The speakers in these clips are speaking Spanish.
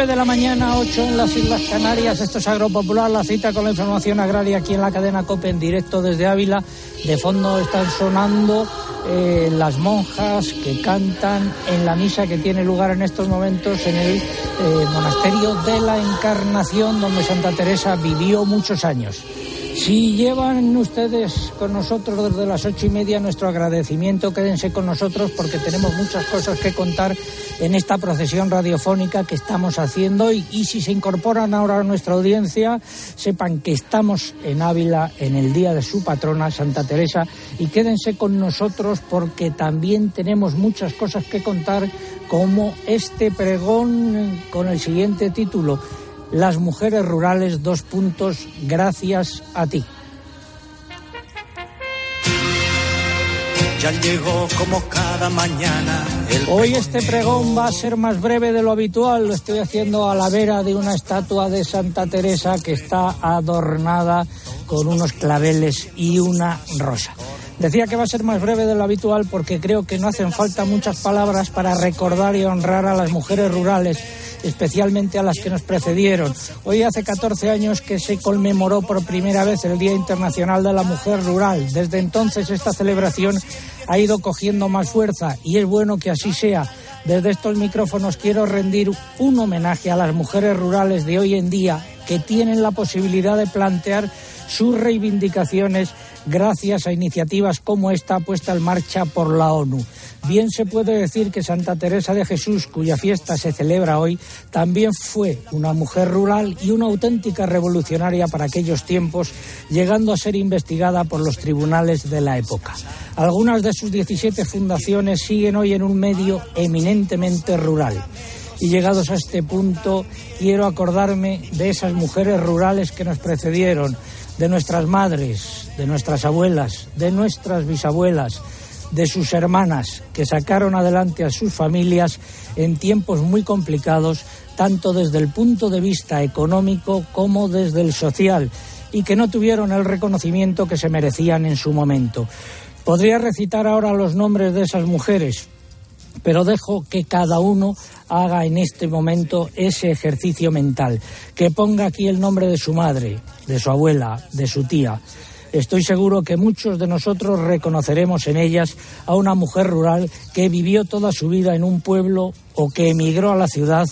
9 de la mañana, 8 en las Islas Canarias. Esto es Agropopular, la cita con la información agraria aquí en la cadena COPE en directo desde Ávila. De fondo están sonando eh, las monjas que cantan en la misa que tiene lugar en estos momentos en el eh, monasterio de la Encarnación, donde Santa Teresa vivió muchos años. Si llevan ustedes con nosotros desde las ocho y media nuestro agradecimiento, quédense con nosotros porque tenemos muchas cosas que contar en esta procesión radiofónica que estamos haciendo y, y si se incorporan ahora a nuestra audiencia, sepan que estamos en Ávila en el día de su patrona, Santa Teresa, y quédense con nosotros porque también tenemos muchas cosas que contar como este pregón con el siguiente título las mujeres rurales, dos puntos, gracias a ti. Ya llegó como cada mañana. Hoy este pregón va a ser más breve de lo habitual. Lo estoy haciendo a la vera de una estatua de Santa Teresa que está adornada con unos claveles y una rosa. Decía que va a ser más breve de lo habitual porque creo que no hacen falta muchas palabras para recordar y honrar a las mujeres rurales especialmente a las que nos precedieron. Hoy hace 14 años que se conmemoró por primera vez el Día Internacional de la Mujer Rural. Desde entonces esta celebración ha ido cogiendo más fuerza y es bueno que así sea. Desde estos micrófonos quiero rendir un homenaje a las mujeres rurales de hoy en día que tienen la posibilidad de plantear sus reivindicaciones gracias a iniciativas como esta puesta en marcha por la ONU. Bien se puede decir que Santa Teresa de Jesús, cuya fiesta se celebra hoy, también fue una mujer rural y una auténtica revolucionaria para aquellos tiempos, llegando a ser investigada por los tribunales de la época. Algunas de sus 17 fundaciones siguen hoy en un medio eminentemente rural. Y llegados a este punto, quiero acordarme de esas mujeres rurales que nos precedieron, de nuestras madres, de nuestras abuelas, de nuestras bisabuelas, de sus hermanas, que sacaron adelante a sus familias en tiempos muy complicados, tanto desde el punto de vista económico como desde el social, y que no tuvieron el reconocimiento que se merecían en su momento. Podría recitar ahora los nombres de esas mujeres, pero dejo que cada uno haga en este momento ese ejercicio mental, que ponga aquí el nombre de su madre, de su abuela, de su tía. Estoy seguro que muchos de nosotros reconoceremos en ellas a una mujer rural que vivió toda su vida en un pueblo o que emigró a la ciudad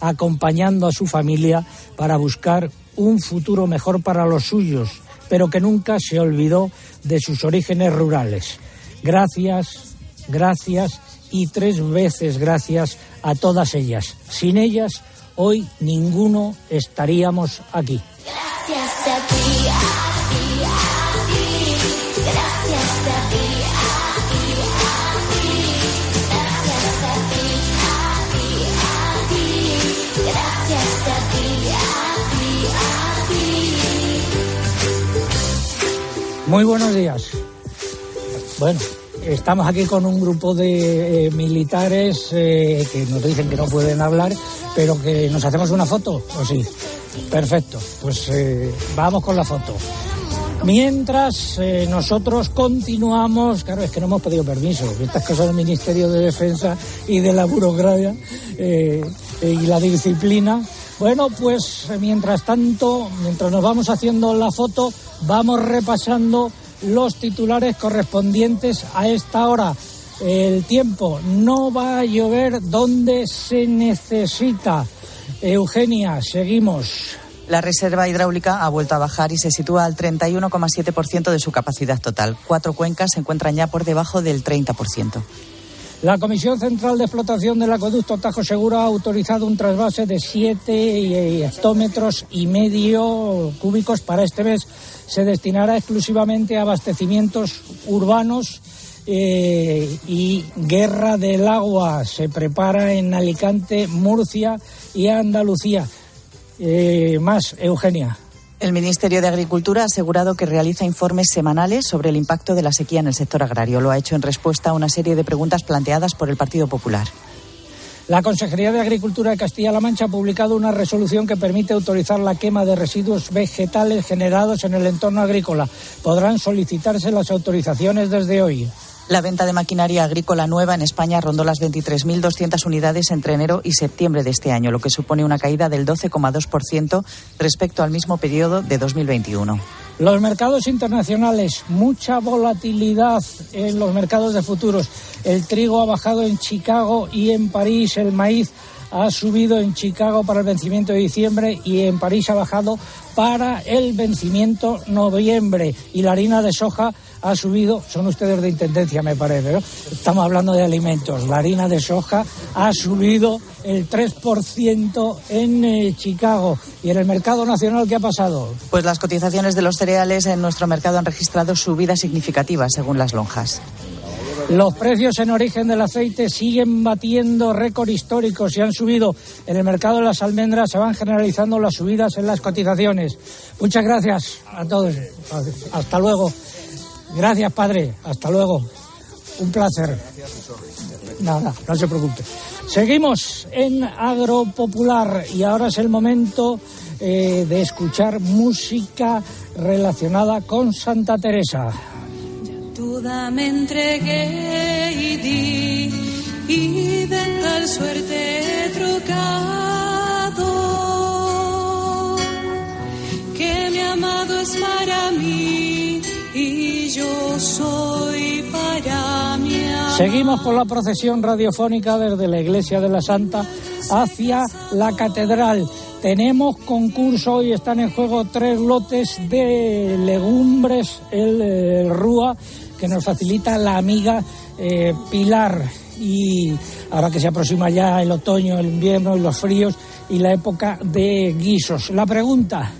acompañando a su familia para buscar un futuro mejor para los suyos, pero que nunca se olvidó de sus orígenes rurales. Gracias, gracias y tres veces gracias a todas ellas. Sin ellas, hoy ninguno estaríamos aquí. Gracias a ti, Muy buenos días. Bueno, Estamos aquí con un grupo de eh, militares eh, que nos dicen que no pueden hablar, pero que nos hacemos una foto, ¿o sí? Perfecto, pues eh, vamos con la foto. Mientras nosotros continuamos, claro, es que no hemos pedido permiso, estas cosas del Ministerio de Defensa y de la burocracia y la disciplina. Bueno, pues mientras tanto, mientras nos vamos haciendo la foto, vamos repasando los titulares correspondientes a esta hora. El tiempo no va a llover donde se necesita. Eugenia, seguimos. La reserva hidráulica ha vuelto a bajar y se sitúa al 31,7% de su capacidad total. Cuatro cuencas se encuentran ya por debajo del 30%. La Comisión Central de Explotación del Acueducto Tajo Seguro ha autorizado un trasvase de 7 hectómetros y medio cúbicos para este mes se destinará exclusivamente a abastecimientos urbanos eh, y guerra del agua. Se prepara en Alicante, Murcia y Andalucía. Eh, más, Eugenia. El Ministerio de Agricultura ha asegurado que realiza informes semanales sobre el impacto de la sequía en el sector agrario. Lo ha hecho en respuesta a una serie de preguntas planteadas por el Partido Popular. La Consejería de Agricultura de Castilla-La Mancha ha publicado una resolución que permite autorizar la quema de residuos vegetales generados en el entorno agrícola. Podrán solicitarse las autorizaciones desde hoy. La venta de maquinaria agrícola nueva en España rondó las 23.200 unidades entre enero y septiembre de este año, lo que supone una caída del 12,2% respecto al mismo periodo de 2021. Los mercados internacionales, mucha volatilidad en los mercados de futuros. El trigo ha bajado en Chicago y en París, el maíz ha subido en Chicago para el vencimiento de diciembre y en París ha bajado para el vencimiento noviembre. Y la harina de soja ha subido, son ustedes de intendencia me parece, estamos hablando de alimentos, la harina de soja ha subido el 3% en eh, Chicago. ¿Y en el mercado nacional qué ha pasado? Pues las cotizaciones de los cereales en nuestro mercado han registrado subidas significativas según las lonjas. Los precios en origen del aceite siguen batiendo récord históricos y han subido. En el mercado de las almendras se van generalizando las subidas en las cotizaciones. Muchas gracias a todos. Hasta luego. Gracias, padre. Hasta luego. Un placer. Nada, no se preocupe. Seguimos en Agropopular y ahora es el momento eh, de escuchar música relacionada con Santa Teresa. Toda me entregué y di y de tal suerte he trocado que mi amado es para mí y yo soy para mí. Seguimos con la procesión radiofónica desde la Iglesia de la Santa hacia la Catedral. Tenemos concurso y están en juego tres lotes de legumbres, el, Rúa, que nos facilita la amiga eh, Pilar. Y ahora que se aproxima ya el otoño, el invierno y los fríos y la época de guisos. La pregunta,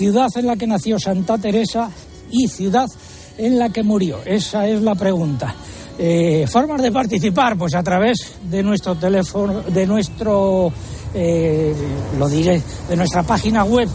ciudad en la que nació Santa Teresa y ciudad en la que murió. Esa es la pregunta. Eh, formas de participar, pues a través de nuestro teléfono, de nuestro, eh, lo diré, de nuestra página web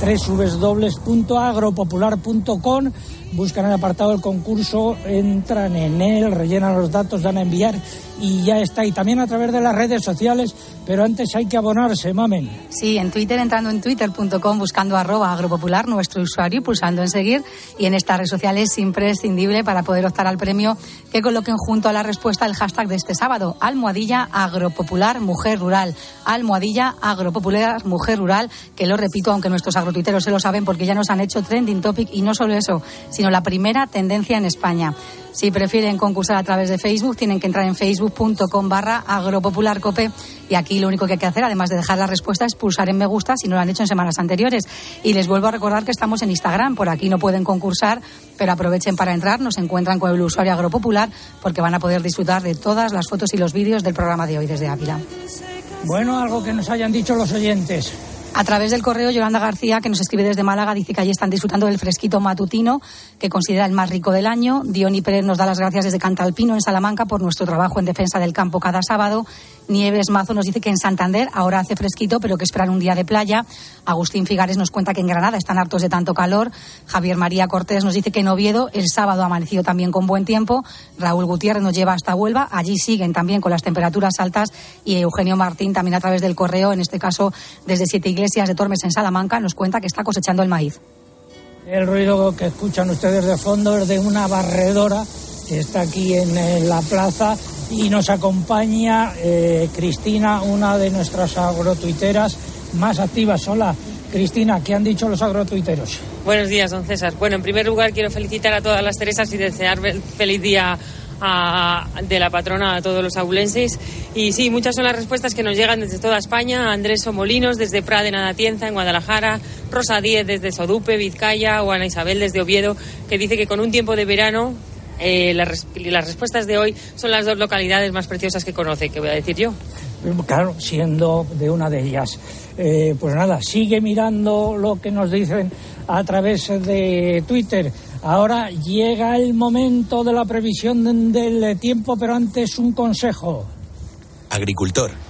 www.agropopular.com buscan el apartado del concurso, entran en él, rellenan los datos, dan a enviar y ya está. Y también a través de las redes sociales, pero antes hay que abonarse, mamen. Sí, en Twitter, entrando en twitter.com, buscando agropopular, nuestro usuario, pulsando en seguir. Y en esta red social es imprescindible para poder optar al premio que coloquen junto a la respuesta el hashtag de este sábado, almohadilla agropopular mujer rural. Almohadilla agropopular mujer rural, que lo repito, aunque nuestros agrotuiteros se lo saben porque ya nos han hecho trending topic y no solo eso, sino la primera tendencia en España. Si prefieren concursar a través de Facebook, tienen que entrar en facebook.com barra agropopularcope y aquí lo único que hay que hacer, además de dejar la respuesta, es pulsar en me gusta si no lo han hecho en semanas anteriores. Y les vuelvo a recordar que estamos en Instagram, por aquí no pueden concursar, pero aprovechen para entrar, nos encuentran con el usuario agropopular porque van a poder disfrutar de todas las fotos y los vídeos del programa de hoy desde Ávila. Bueno, algo que nos hayan dicho los oyentes. A través del correo, Yolanda García, que nos escribe desde Málaga, dice que allí están disfrutando del fresquito matutino, que considera el más rico del año. Diony Pérez nos da las gracias desde Cantalpino, en Salamanca, por nuestro trabajo en defensa del campo cada sábado. Nieves Mazo nos dice que en Santander ahora hace fresquito, pero que esperan un día de playa. Agustín Figares nos cuenta que en Granada están hartos de tanto calor. Javier María Cortés nos dice que en Oviedo el sábado ha amanecido también con buen tiempo. Raúl Gutiérrez nos lleva hasta Huelva. Allí siguen también con las temperaturas altas. Y Eugenio Martín también a través del correo, en este caso desde Siete Iglesias de Tormes en Salamanca, nos cuenta que está cosechando el maíz. El ruido que escuchan ustedes de fondo es de una barredora que está aquí en la plaza y nos acompaña eh, Cristina, una de nuestras agrotuiteras más activas. Hola, Cristina, ¿qué han dicho los agrotuiteros? Buenos días, don César. Bueno, en primer lugar quiero felicitar a todas las Teresas y desear feliz día de la patrona a todos los abulenses. Y sí, muchas son las respuestas que nos llegan desde toda España. Andrés Somolinos desde Prade, en Atienza, en Guadalajara. Rosa Díez desde Sodupe, Vizcaya. O Ana Isabel desde Oviedo, que dice que con un tiempo de verano eh, las, las, respuestas de hoy son las dos localidades más preciosas que conoce, que voy a decir yo. Claro, siendo de una de ellas. Eh, pues nada, sigue mirando lo que nos dicen a través de Twitter. Ahora llega el momento de la previsión del tiempo, pero antes un consejo. Agricultor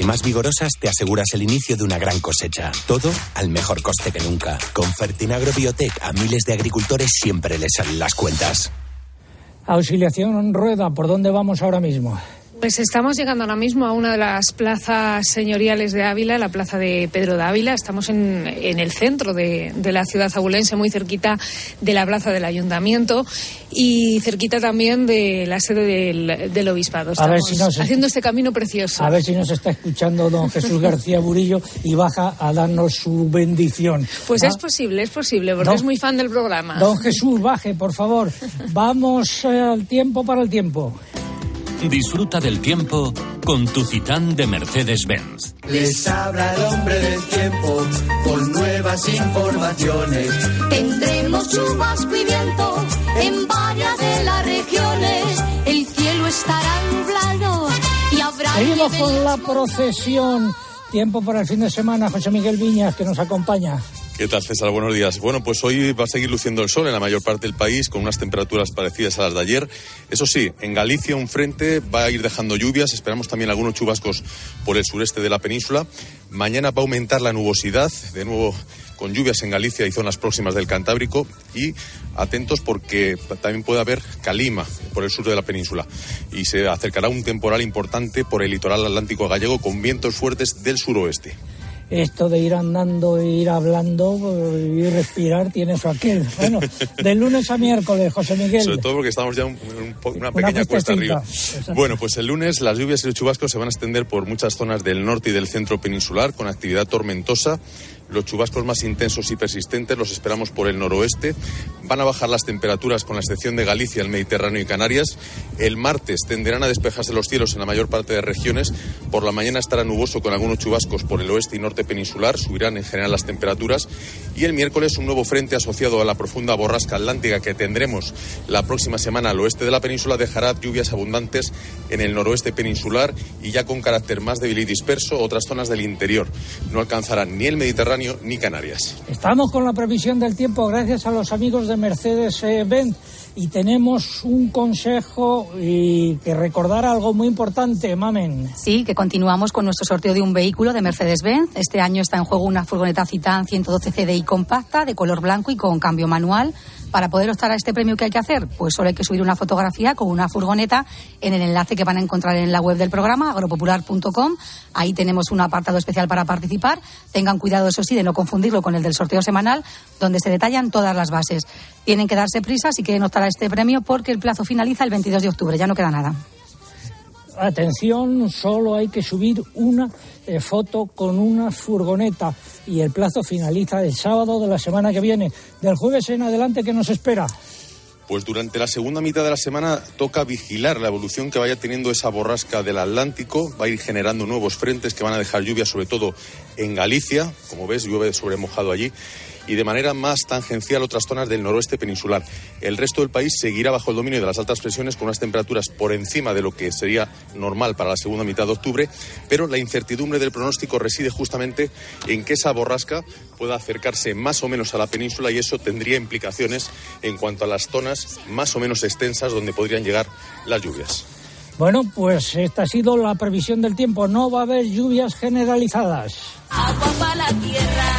y más vigorosas te aseguras el inicio de una gran cosecha. Todo al mejor coste que nunca. Con Fertinagro Biotech a miles de agricultores siempre les salen las cuentas. Auxiliación Rueda, ¿por dónde vamos ahora mismo? Pues estamos llegando ahora mismo a una de las plazas señoriales de Ávila, la plaza de Pedro de Ávila. Estamos en, en el centro de, de, la ciudad abulense, muy cerquita de la plaza del ayuntamiento y cerquita también de la sede del, del obispado. Estamos A ver si nos- haciendo este camino precioso. A ver si nos está escuchando don Jesús García Burillo y baja a darnos su bendición. Pues Ah, es posible, es posible, porque Don- es muy fan del programa. Don Jesús, baje, por favor. Vamos eh, al tiempo para el tiempo. Disfruta del tiempo con tu Citán de Mercedes-Benz. Les habla el hombre del tiempo con nuevas informaciones. Tendremos chubasco y viento en varias de las regiones. El cielo estará nublado y habrá Seguimos con la procesión. Tiempo para el fin de semana. José Miguel Viñas, que nos acompaña. ¿Qué tal, César? Buenos días. Bueno, pues hoy va a seguir luciendo el sol en la mayor parte del país con unas temperaturas parecidas a las de ayer. Eso sí, en Galicia un frente va a ir dejando lluvias. Esperamos también algunos chubascos por el sureste de la península. Mañana va a aumentar la nubosidad, de nuevo con lluvias en Galicia y zonas próximas del Cantábrico. Y atentos porque también puede haber calima por el sur de la península. Y se acercará un temporal importante por el litoral atlántico gallego con vientos fuertes del suroeste. Esto de ir andando e ir hablando y respirar tiene su aquel. Bueno, de lunes a miércoles, José Miguel. Sobre todo porque estamos ya en un- una pequeña cuesta arriba. Bueno, pues el lunes las lluvias y los chubascos se van a extender por muchas zonas del norte y del centro peninsular con actividad tormentosa. Los chubascos más intensos y persistentes los esperamos por el noroeste. Van a bajar las temperaturas con la excepción de Galicia, el Mediterráneo y Canarias. El martes tenderán a despejarse los cielos en la mayor parte de regiones. Por la mañana estará nuboso con algunos chubascos por el oeste y norte peninsular. Subirán en general las temperaturas. Y el miércoles un nuevo frente asociado a la profunda borrasca atlántica que tendremos la próxima semana al oeste de la península dejará lluvias abundantes en el noroeste peninsular y ya con carácter más débil y disperso otras zonas del interior. No alcanzarán ni el Mediterráneo ni Canarias. Estamos con la previsión del tiempo gracias a los amigos de Mercedes-Benz y tenemos un consejo y que recordar algo muy importante, mamen. Sí, que continuamos con nuestro sorteo de un vehículo de Mercedes-Benz. Este año está en juego una furgoneta Citan 112 CDI compacta de color blanco y con cambio manual. Para poder optar a este premio, ¿qué hay que hacer? Pues solo hay que subir una fotografía con una furgoneta en el enlace que van a encontrar en la web del programa, agropopular.com. Ahí tenemos un apartado especial para participar. Tengan cuidado, eso sí, de no confundirlo con el del sorteo semanal, donde se detallan todas las bases. Tienen que darse prisa si quieren optar a este premio porque el plazo finaliza el 22 de octubre. Ya no queda nada. Atención, solo hay que subir una eh, foto con una furgoneta y el plazo finaliza el sábado de la semana que viene. Del jueves en adelante, ¿qué nos espera? Pues durante la segunda mitad de la semana toca vigilar la evolución que vaya teniendo esa borrasca del Atlántico. Va a ir generando nuevos frentes que van a dejar lluvia, sobre todo en Galicia. Como ves, llueve sobre mojado allí. Y de manera más tangencial otras zonas del noroeste peninsular. El resto del país seguirá bajo el dominio de las altas presiones con unas temperaturas por encima de lo que sería normal para la segunda mitad de octubre. Pero la incertidumbre del pronóstico reside justamente en que esa borrasca pueda acercarse más o menos a la península y eso tendría implicaciones en cuanto a las zonas más o menos extensas donde podrían llegar las lluvias. Bueno, pues esta ha sido la previsión del tiempo. No va a haber lluvias generalizadas. Agua para la tierra,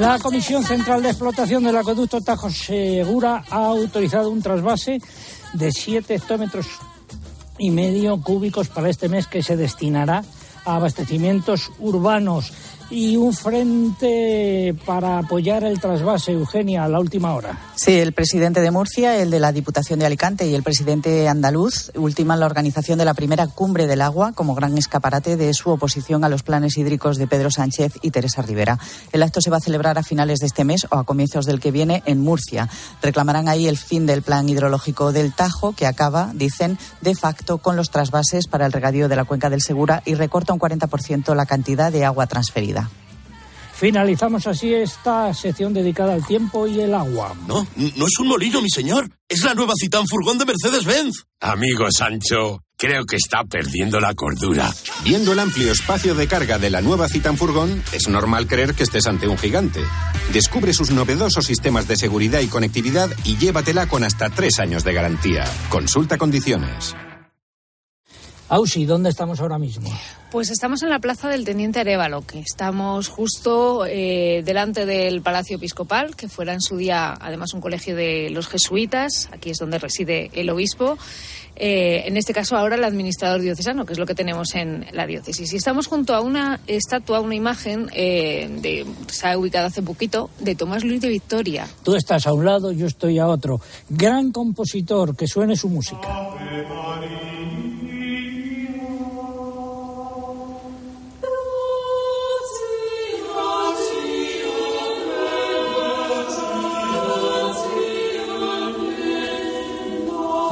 La. Comisión Central de Explotación del Acueducto Tajo Segura ha autorizado un trasvase de 7 hectómetros y medio cúbicos para este mes que se destinará a abastecimientos urbanos. Y un frente para apoyar el trasvase. Eugenia, a la última hora. Sí, el presidente de Murcia, el de la Diputación de Alicante y el presidente andaluz ultiman la organización de la primera cumbre del agua como gran escaparate de su oposición a los planes hídricos de Pedro Sánchez y Teresa Rivera. El acto se va a celebrar a finales de este mes o a comienzos del que viene en Murcia. Reclamarán ahí el fin del plan hidrológico del Tajo, que acaba, dicen, de facto con los trasvases para el regadío de la cuenca del Segura y recorta un 40% la cantidad de agua transferida. Finalizamos así esta sección dedicada al tiempo y el agua. No, no es un molino, mi señor. Es la nueva Citán Furgón de Mercedes-Benz. Amigo Sancho, creo que está perdiendo la cordura. Viendo el amplio espacio de carga de la nueva Citan Furgón, es normal creer que estés ante un gigante. Descubre sus novedosos sistemas de seguridad y conectividad y llévatela con hasta tres años de garantía. Consulta condiciones. Ausi, ¿dónde estamos ahora mismo? Pues estamos en la plaza del Teniente Arevalo, que estamos justo eh, delante del Palacio Episcopal, que fuera en su día además un colegio de los jesuitas. Aquí es donde reside el obispo. Eh, en este caso ahora el administrador diocesano, que es lo que tenemos en la diócesis. Y estamos junto a una estatua, una imagen, eh, de, se ha ubicado hace poquito, de Tomás Luis de Victoria. Tú estás a un lado, yo estoy a otro. Gran compositor, que suene su música.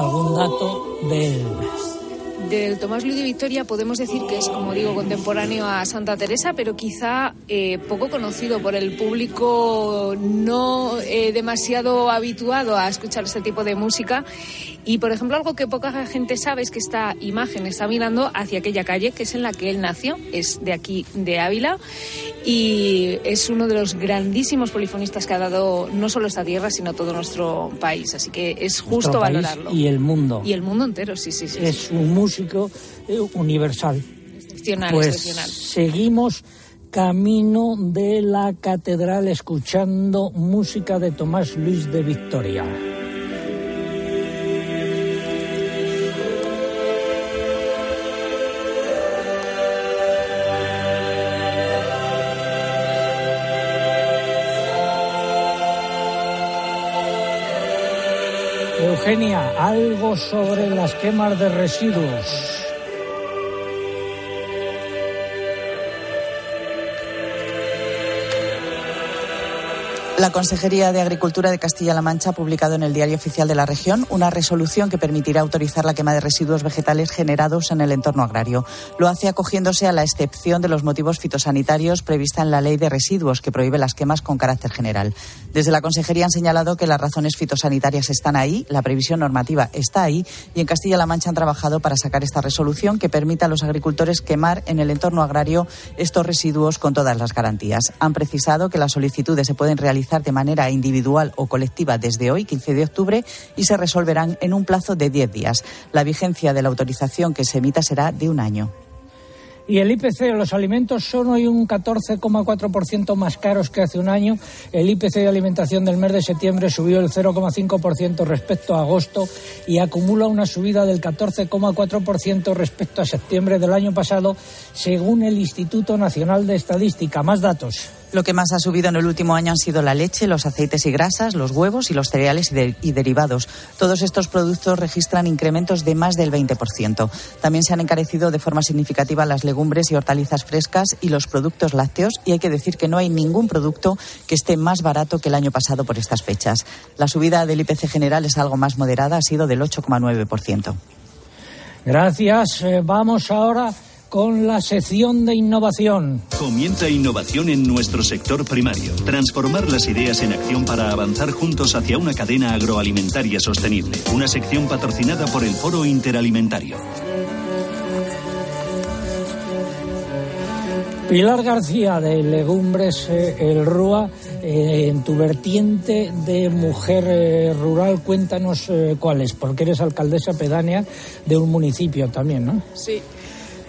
Algún dato de él. Del Tomás Luis de Victoria podemos decir que es, como digo, contemporáneo a Santa Teresa, pero quizá eh, poco conocido por el público no eh, demasiado habituado a escuchar este tipo de música. Y, por ejemplo, algo que poca gente sabe es que esta imagen está mirando hacia aquella calle que es en la que él nació, es de aquí, de Ávila, y es uno de los grandísimos polifonistas que ha dado no solo esta tierra, sino todo nuestro país. Así que es justo valorarlo. Y el mundo. Y el mundo entero, sí, sí, sí. Es un músico eh, universal. Excepcional, Pues excepcional. seguimos camino de la catedral escuchando música de Tomás Luis de Victoria. Eugenia, algo sobre las quemas de residuos. La Consejería de Agricultura de Castilla-La Mancha ha publicado en el Diario Oficial de la Región una resolución que permitirá autorizar la quema de residuos vegetales generados en el entorno agrario. Lo hace acogiéndose a la excepción de los motivos fitosanitarios prevista en la Ley de Residuos, que prohíbe las quemas con carácter general. Desde la Consejería han señalado que las razones fitosanitarias están ahí, la previsión normativa está ahí, y en Castilla-La Mancha han trabajado para sacar esta resolución que permita a los agricultores quemar en el entorno agrario estos residuos con todas las garantías. Han precisado que las solicitudes se pueden realizar de manera individual o colectiva desde hoy, 15 de octubre, y se resolverán en un plazo de 10 días. La vigencia de la autorización que se emita será de un año. Y el IPC de los alimentos son hoy un 14,4% más caros que hace un año. El IPC de alimentación del mes de septiembre subió el 0,5% respecto a agosto y acumula una subida del 14,4% respecto a septiembre del año pasado, según el Instituto Nacional de Estadística. Más datos. Lo que más ha subido en el último año han sido la leche, los aceites y grasas, los huevos y los cereales y, de- y derivados. Todos estos productos registran incrementos de más del 20%. También se han encarecido de forma significativa las legumbres y hortalizas frescas y los productos lácteos y hay que decir que no hay ningún producto que esté más barato que el año pasado por estas fechas. La subida del IPC general es algo más moderada, ha sido del 8,9%. Gracias. Eh, vamos ahora con la sección de innovación. Comienza innovación en nuestro sector primario. Transformar las ideas en acción para avanzar juntos hacia una cadena agroalimentaria sostenible. Una sección patrocinada por el Foro Interalimentario. Pilar García de Legumbres eh, El Rúa, eh, en tu vertiente de mujer eh, rural, cuéntanos eh, cuál es, porque eres alcaldesa pedánea de un municipio también, ¿no? Sí,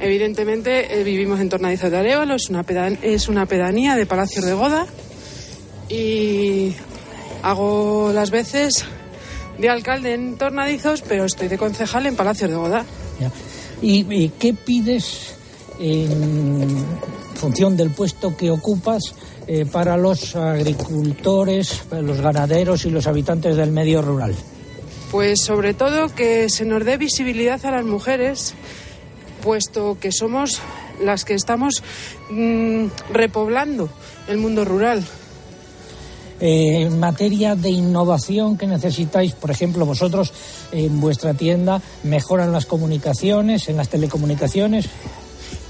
evidentemente eh, vivimos en Tornadizo de Arevalo, es una, pedan- es una pedanía de Palacios de Goda y hago las veces de alcalde en Tornadizos, pero estoy de concejal en Palacios de Goda. Ya. ¿Y, y qué pides en función del puesto que ocupas eh, para los agricultores, para los ganaderos y los habitantes del medio rural. Pues sobre todo que se nos dé visibilidad a las mujeres, puesto que somos las que estamos mm, repoblando el mundo rural. Eh, en materia de innovación que necesitáis, por ejemplo, vosotros en vuestra tienda mejoran las comunicaciones, en las telecomunicaciones.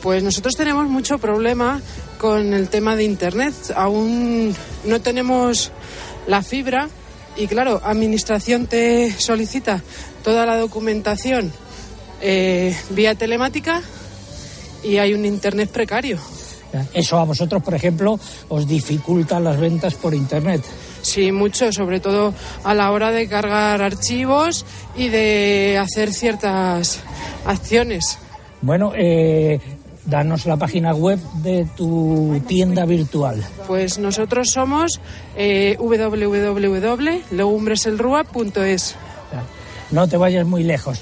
Pues nosotros tenemos mucho problema con el tema de Internet. Aún no tenemos la fibra y claro, Administración te solicita toda la documentación eh, vía telemática y hay un Internet precario. Eso a vosotros, por ejemplo, os dificulta las ventas por Internet. Sí, mucho, sobre todo a la hora de cargar archivos y de hacer ciertas acciones. Bueno, eh, danos la página web de tu tienda virtual. Pues nosotros somos eh, www.legumbreselrua.es. No te vayas muy lejos.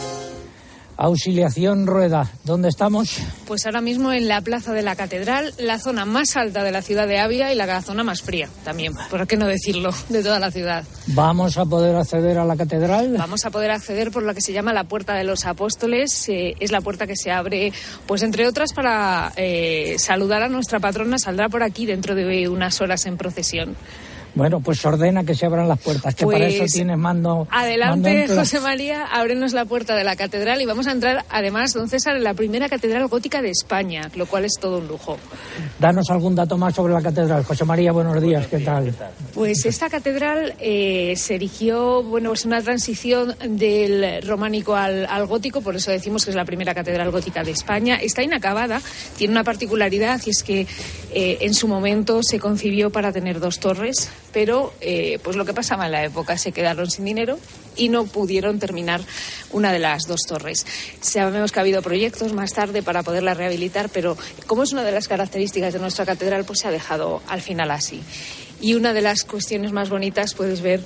Auxiliación Rueda, ¿dónde estamos? Pues ahora mismo en la Plaza de la Catedral, la zona más alta de la ciudad de Ávila y la zona más fría también, por qué no decirlo, de toda la ciudad. ¿Vamos a poder acceder a la catedral? Vamos a poder acceder por lo que se llama la Puerta de los Apóstoles. Eh, es la puerta que se abre, pues entre otras, para eh, saludar a nuestra patrona. Saldrá por aquí dentro de unas horas en procesión. Bueno, pues ordena que se abran las puertas, que para eso Pues, tienes mando. Adelante, mando. José María, ábrenos la puerta de la catedral y vamos a entrar, además, don César, en la primera catedral gótica de España, lo cual es todo un lujo. Danos algún dato más sobre la catedral. José María, buenos días, ¿qué tal? Pues esta catedral eh, se erigió, bueno, es una transición del románico al, al gótico, por eso decimos que es la primera catedral gótica de España. Está inacabada, tiene una particularidad y es que eh, en su momento se concibió para tener dos torres, pero eh, pues lo que pasaba en la época, se quedaron sin dinero y no pudieron terminar una de las dos torres. Sabemos que ha habido proyectos más tarde para poderla rehabilitar, pero como es una de las características de nuestra catedral, pues se ha dejado al final así. Y una de las cuestiones más bonitas puedes ver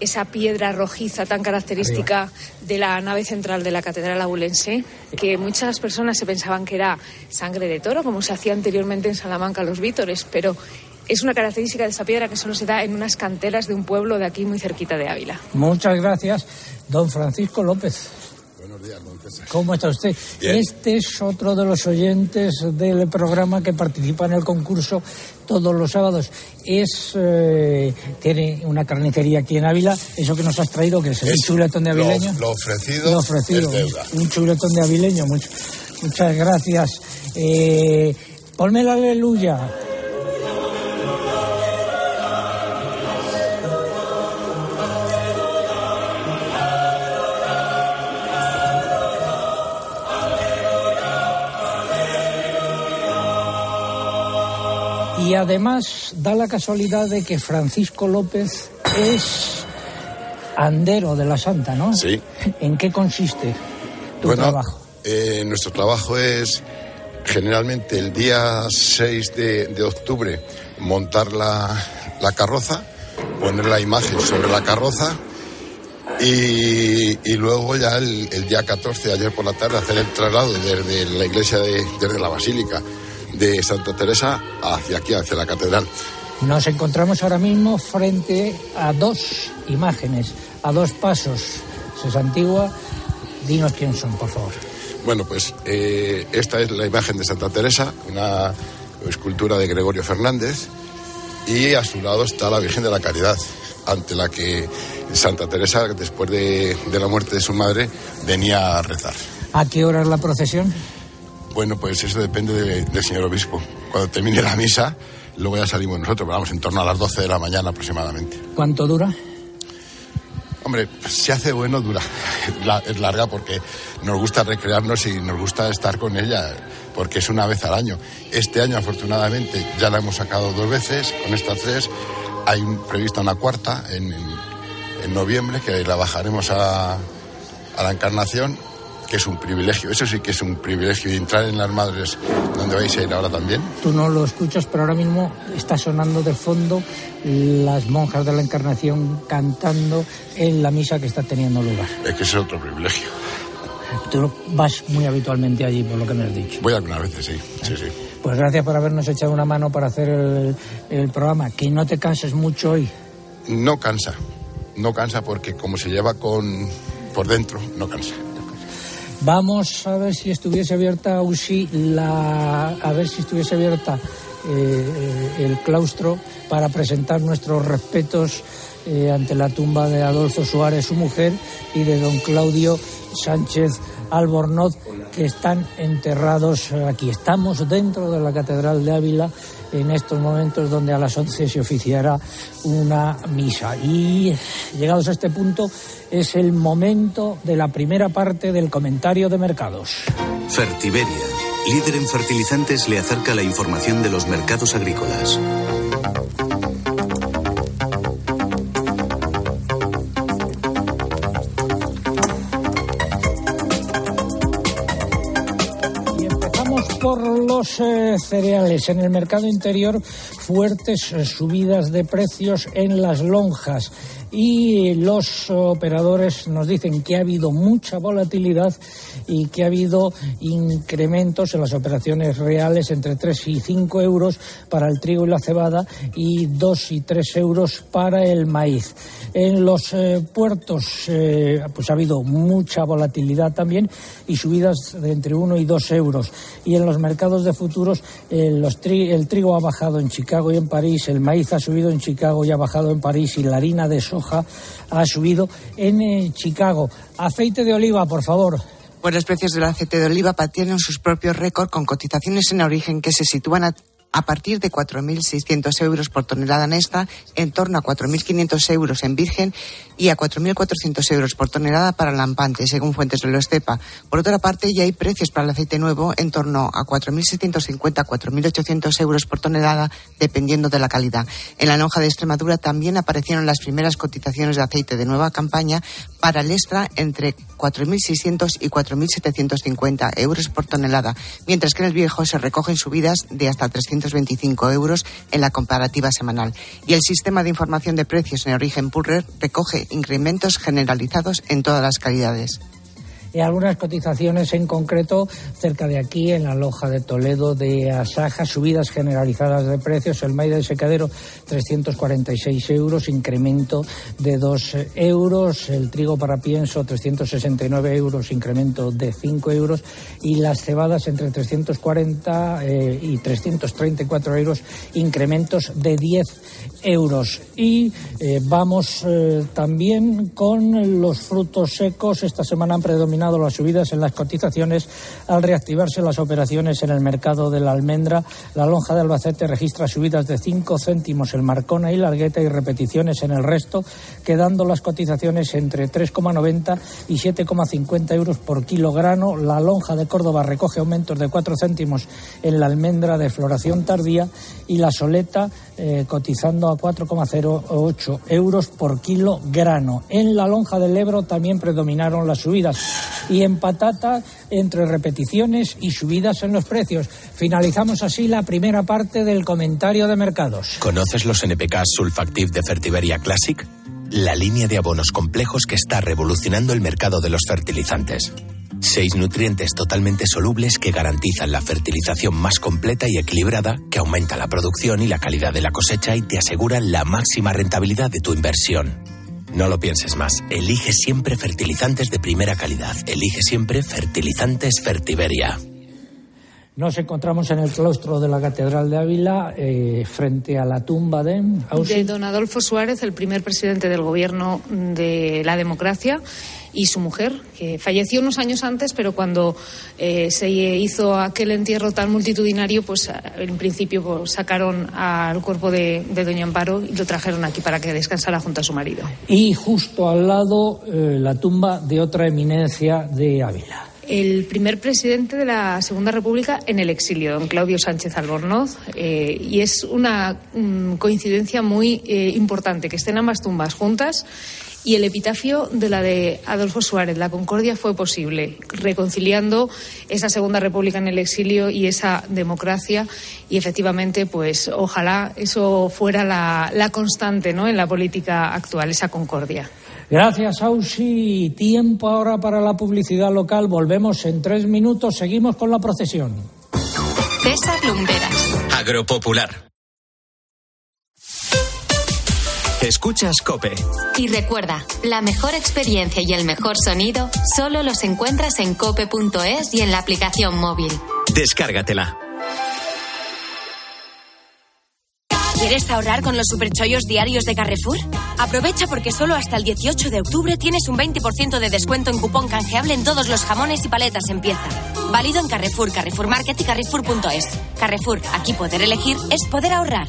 esa piedra rojiza tan característica de la nave central de la Catedral Abulense, que muchas personas se pensaban que era sangre de toro, como se hacía anteriormente en Salamanca los vítores, pero es una característica de esa piedra que solo se da en unas canteras de un pueblo de aquí muy cerquita de Ávila. Muchas gracias, don Francisco López. Don César. ¿Cómo está usted? Bien. Este es otro de los oyentes del programa que participa en el concurso todos los sábados. Es eh, tiene una carnicería aquí en Ávila. Eso que nos has traído, que es, un Es chuletón de avileño. Lo, ofrecido, Lo ofrecido, un chuletón de avileño. much- muchas gracias. Eh, ponme la aleluya. Además da la casualidad de que Francisco López es andero de la Santa, ¿no? Sí. ¿En qué consiste tu bueno, trabajo? eh, nuestro trabajo es generalmente el día 6 de, de octubre montar la, la carroza, poner la imagen sobre la carroza y, y luego ya el, el día 14, ayer por la tarde, hacer el traslado desde la iglesia, de, desde la basílica de Santa Teresa hacia aquí, hacia la catedral. Nos encontramos ahora mismo frente a dos imágenes, a dos pasos. Es antigua. Dinos quién son, por favor. Bueno, pues eh, esta es la imagen de Santa Teresa, una escultura de Gregorio Fernández, y a su lado está la Virgen de la Caridad, ante la que Santa Teresa, después de, de la muerte de su madre, venía a rezar. ¿A qué hora es la procesión? Bueno, pues eso depende de- del señor obispo. Cuando termine la misa, luego ya salimos nosotros, pero vamos, en torno a las 12 de la mañana aproximadamente. ¿Cuánto dura? Hombre, si hace bueno, dura. Es larga porque nos gusta recrearnos y nos gusta estar con ella. porque es una vez al año. Este año, afortunadamente, ya la hemos sacado dos veces, con estas tres. Hay un- prevista una cuarta en, en- en noviembre, que la bajaremos a, a la Encarnación, que es un privilegio. Eso sí que es un privilegio. Y entrar en las madres, donde vais a ir ahora también. Tú no lo escuchas, pero ahora mismo está sonando de fondo las monjas de la Encarnación cantando en la misa que está teniendo lugar. Es que ese es otro privilegio. Tú vas muy habitualmente allí, por lo que me has dicho. Voy algunas veces, sí. Sí, sí. Pues gracias por habernos echado una mano para hacer el, el programa. Que no te canses mucho hoy. No cansa. No cansa porque como se lleva con por dentro, no cansa. Vamos a ver si estuviese abierta USI, la, a ver si estuviese abierta eh, el claustro para presentar nuestros respetos eh, ante la tumba de Adolfo Suárez, su mujer, y de don Claudio Sánchez Albornoz, que están enterrados aquí. Estamos dentro de la Catedral de Ávila en estos momentos donde a las 11 se oficiará una misa. Y llegados a este punto es el momento de la primera parte del comentario de mercados. Fertiberia, líder en fertilizantes, le acerca la información de los mercados agrícolas. Cereales. En el mercado interior, fuertes eh, subidas de precios en las lonjas. Y los operadores nos dicen que ha habido mucha volatilidad y que ha habido incrementos en las operaciones reales entre 3 y 5 euros para el trigo y la cebada y 2 y 3 euros para el maíz. En los eh, puertos eh, pues ha habido mucha volatilidad también y subidas de entre 1 y 2 euros. Y en los mercados de futuros eh, el trigo ha bajado en Chicago y en París, el maíz ha subido en Chicago y ha bajado en París y la harina de soja ha subido en eh, Chicago. Aceite de oliva, por favor. Pues los precios del aceite de oliva batieron sus propios récords con cotizaciones en origen que se sitúan a, a partir de 4.600 euros por tonelada en extra, en torno a 4.500 euros en virgen y a 4.400 euros por tonelada para lampante, según fuentes de los CEPA. Por otra parte, ya hay precios para el aceite nuevo en torno a 4.650 4.800 euros por tonelada, dependiendo de la calidad. En la lonja de Extremadura también aparecieron las primeras cotizaciones de aceite de nueva campaña para el extra entre 4.600 y 4.750 euros por tonelada, mientras que en el viejo se recogen subidas de hasta 325 euros en la comparativa semanal. Y el sistema de información de precios en origen Purrer recoge incrementos generalizados en todas las calidades. Y algunas cotizaciones en concreto cerca de aquí en la loja de Toledo de Asaja, subidas generalizadas de precios, el maíz de secadero 346 euros, incremento de 2 euros, el trigo para pienso 369 euros, incremento de 5 euros. Y las cebadas entre 340 eh, y 334 euros, incrementos de 10 euros. Y eh, vamos eh, también con los frutos secos. Esta semana han predominado las subidas en las cotizaciones al reactivarse las operaciones en el mercado de la almendra. La lonja de Albacete registra subidas de 5 céntimos en Marcona y Largueta y repeticiones en el resto, quedando las cotizaciones entre 3,90 y 7,50 euros por kilogramo. La lonja de Córdoba recoge aumentos de 4 céntimos en la almendra de floración tardía y la soleta eh, cotizando a 4,08 euros por kilo grano. En la lonja del Ebro también predominaron las subidas y en patata entre repeticiones y subidas en los precios. Finalizamos así la primera parte del comentario de mercados. ¿Conoces los NPK Sulfactive de Fertiberia Classic? La línea de abonos complejos que está revolucionando el mercado de los fertilizantes. Seis nutrientes totalmente solubles que garantizan la fertilización más completa y equilibrada, que aumenta la producción y la calidad de la cosecha y te aseguran la máxima rentabilidad de tu inversión. No lo pienses más. Elige siempre fertilizantes de primera calidad. Elige siempre fertilizantes Fertiberia. Nos encontramos en el claustro de la Catedral de Ávila, eh, frente a la tumba de Ausi. De don Adolfo Suárez, el primer presidente del gobierno de la democracia, y su mujer, que falleció unos años antes, pero cuando eh, se hizo aquel entierro tan multitudinario, pues en principio pues, sacaron al cuerpo de, de doña Amparo y lo trajeron aquí para que descansara junto a su marido. Y justo al lado eh, la tumba de otra eminencia de Ávila. el primer presidente de la Segunda República en el exilio, don Claudio Sánchez Albornoz, eh, y es una mm, coincidencia muy eh, importante que estén ambas tumbas juntas. Y el epitafio de la de Adolfo Suárez, la concordia fue posible, reconciliando esa Segunda República en el exilio y esa democracia. Y efectivamente, pues ojalá eso fuera la, la constante ¿no? en la política actual, esa concordia. Gracias, Ausi. Tiempo ahora para la publicidad local. Volvemos en tres minutos. Seguimos con la procesión. César Lumberas. Agropopular. Escuchas Cope. Y recuerda, la mejor experiencia y el mejor sonido solo los encuentras en cope.es y en la aplicación móvil. Descárgatela. ¿Quieres ahorrar con los superchollos diarios de Carrefour? Aprovecha porque solo hasta el 18 de octubre tienes un 20% de descuento en cupón canjeable en todos los jamones y paletas en pieza. Válido en Carrefour, Carrefour Market y Carrefour.es. Carrefour, aquí poder elegir es poder ahorrar.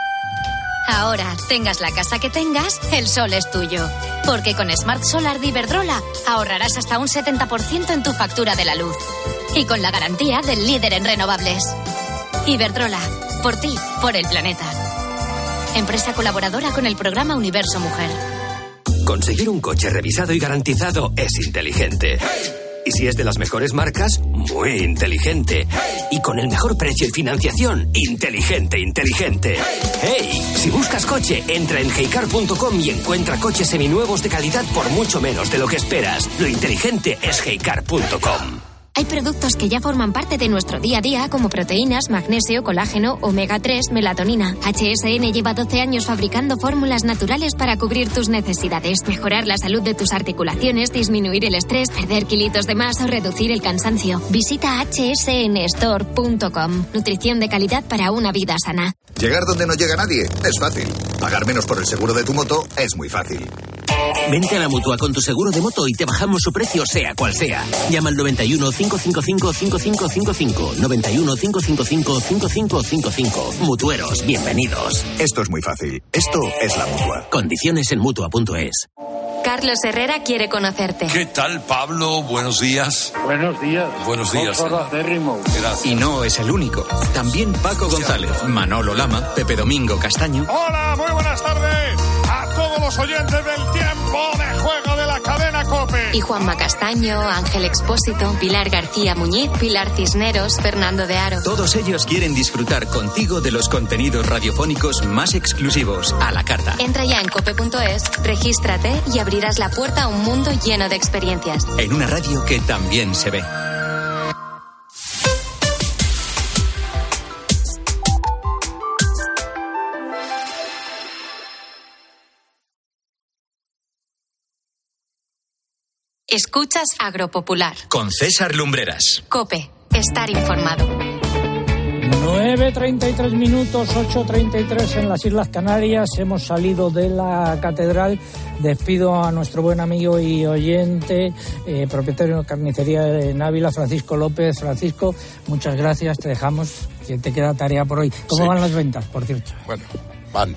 Ahora, tengas la casa que tengas, el sol es tuyo. Porque con Smart Solar de Iberdrola ahorrarás hasta un 70% en tu factura de la luz. Y con la garantía del líder en renovables. Iberdrola, por ti, por el planeta. Empresa colaboradora con el programa Universo Mujer. Conseguir un coche revisado y garantizado es inteligente. Y si es de las mejores marcas, muy inteligente. Y con el mejor precio y financiación, inteligente, inteligente. ¡Hey! Si buscas coche, entra en heycar.com y encuentra coches seminuevos de calidad por mucho menos de lo que esperas. Lo inteligente es heycar.com. Hay productos que ya forman parte de nuestro día a día, como proteínas, magnesio, colágeno, omega 3, melatonina. HSN lleva 12 años fabricando fórmulas naturales para cubrir tus necesidades, mejorar la salud de tus articulaciones, disminuir el estrés, perder kilitos de más o reducir el cansancio. Visita hsnstore.com. Nutrición de calidad para una vida sana. Llegar donde no llega nadie es fácil. Pagar menos por el seguro de tu moto es muy fácil. Vente a la mutua con tu seguro de moto y te bajamos su precio, sea cual sea. Llama al 91 555 5555. 91 555 5555. Mutueros, bienvenidos. Esto es muy fácil. Esto es la mutua. Condiciones en mutua.es. Carlos Herrera quiere conocerte. ¿Qué tal, Pablo? Buenos días. Buenos días. Buenos días. Gracias. Y no es el único. También Paco González, Manolo Lama, Pepe Domingo Castaño. Hola, muy buenas tardes todos los oyentes del tiempo de juego de la cadena Cope. Y Juanma Castaño, Ángel Expósito, Pilar García Muñiz, Pilar Cisneros, Fernando de Aro. Todos ellos quieren disfrutar contigo de los contenidos radiofónicos más exclusivos a la carta. Entra ya en cope.es, regístrate y abrirás la puerta a un mundo lleno de experiencias. En una radio que también se ve. Escuchas Agropopular. Con César Lumbreras. Cope, estar informado. 9.33 minutos, 8.33 en las Islas Canarias. Hemos salido de la catedral. Despido a nuestro buen amigo y oyente, eh, propietario de carnicería en Ávila, Francisco López. Francisco, muchas gracias. Te dejamos. Que te queda tarea por hoy. ¿Cómo Sí. van las ventas, por cierto? Bueno, van.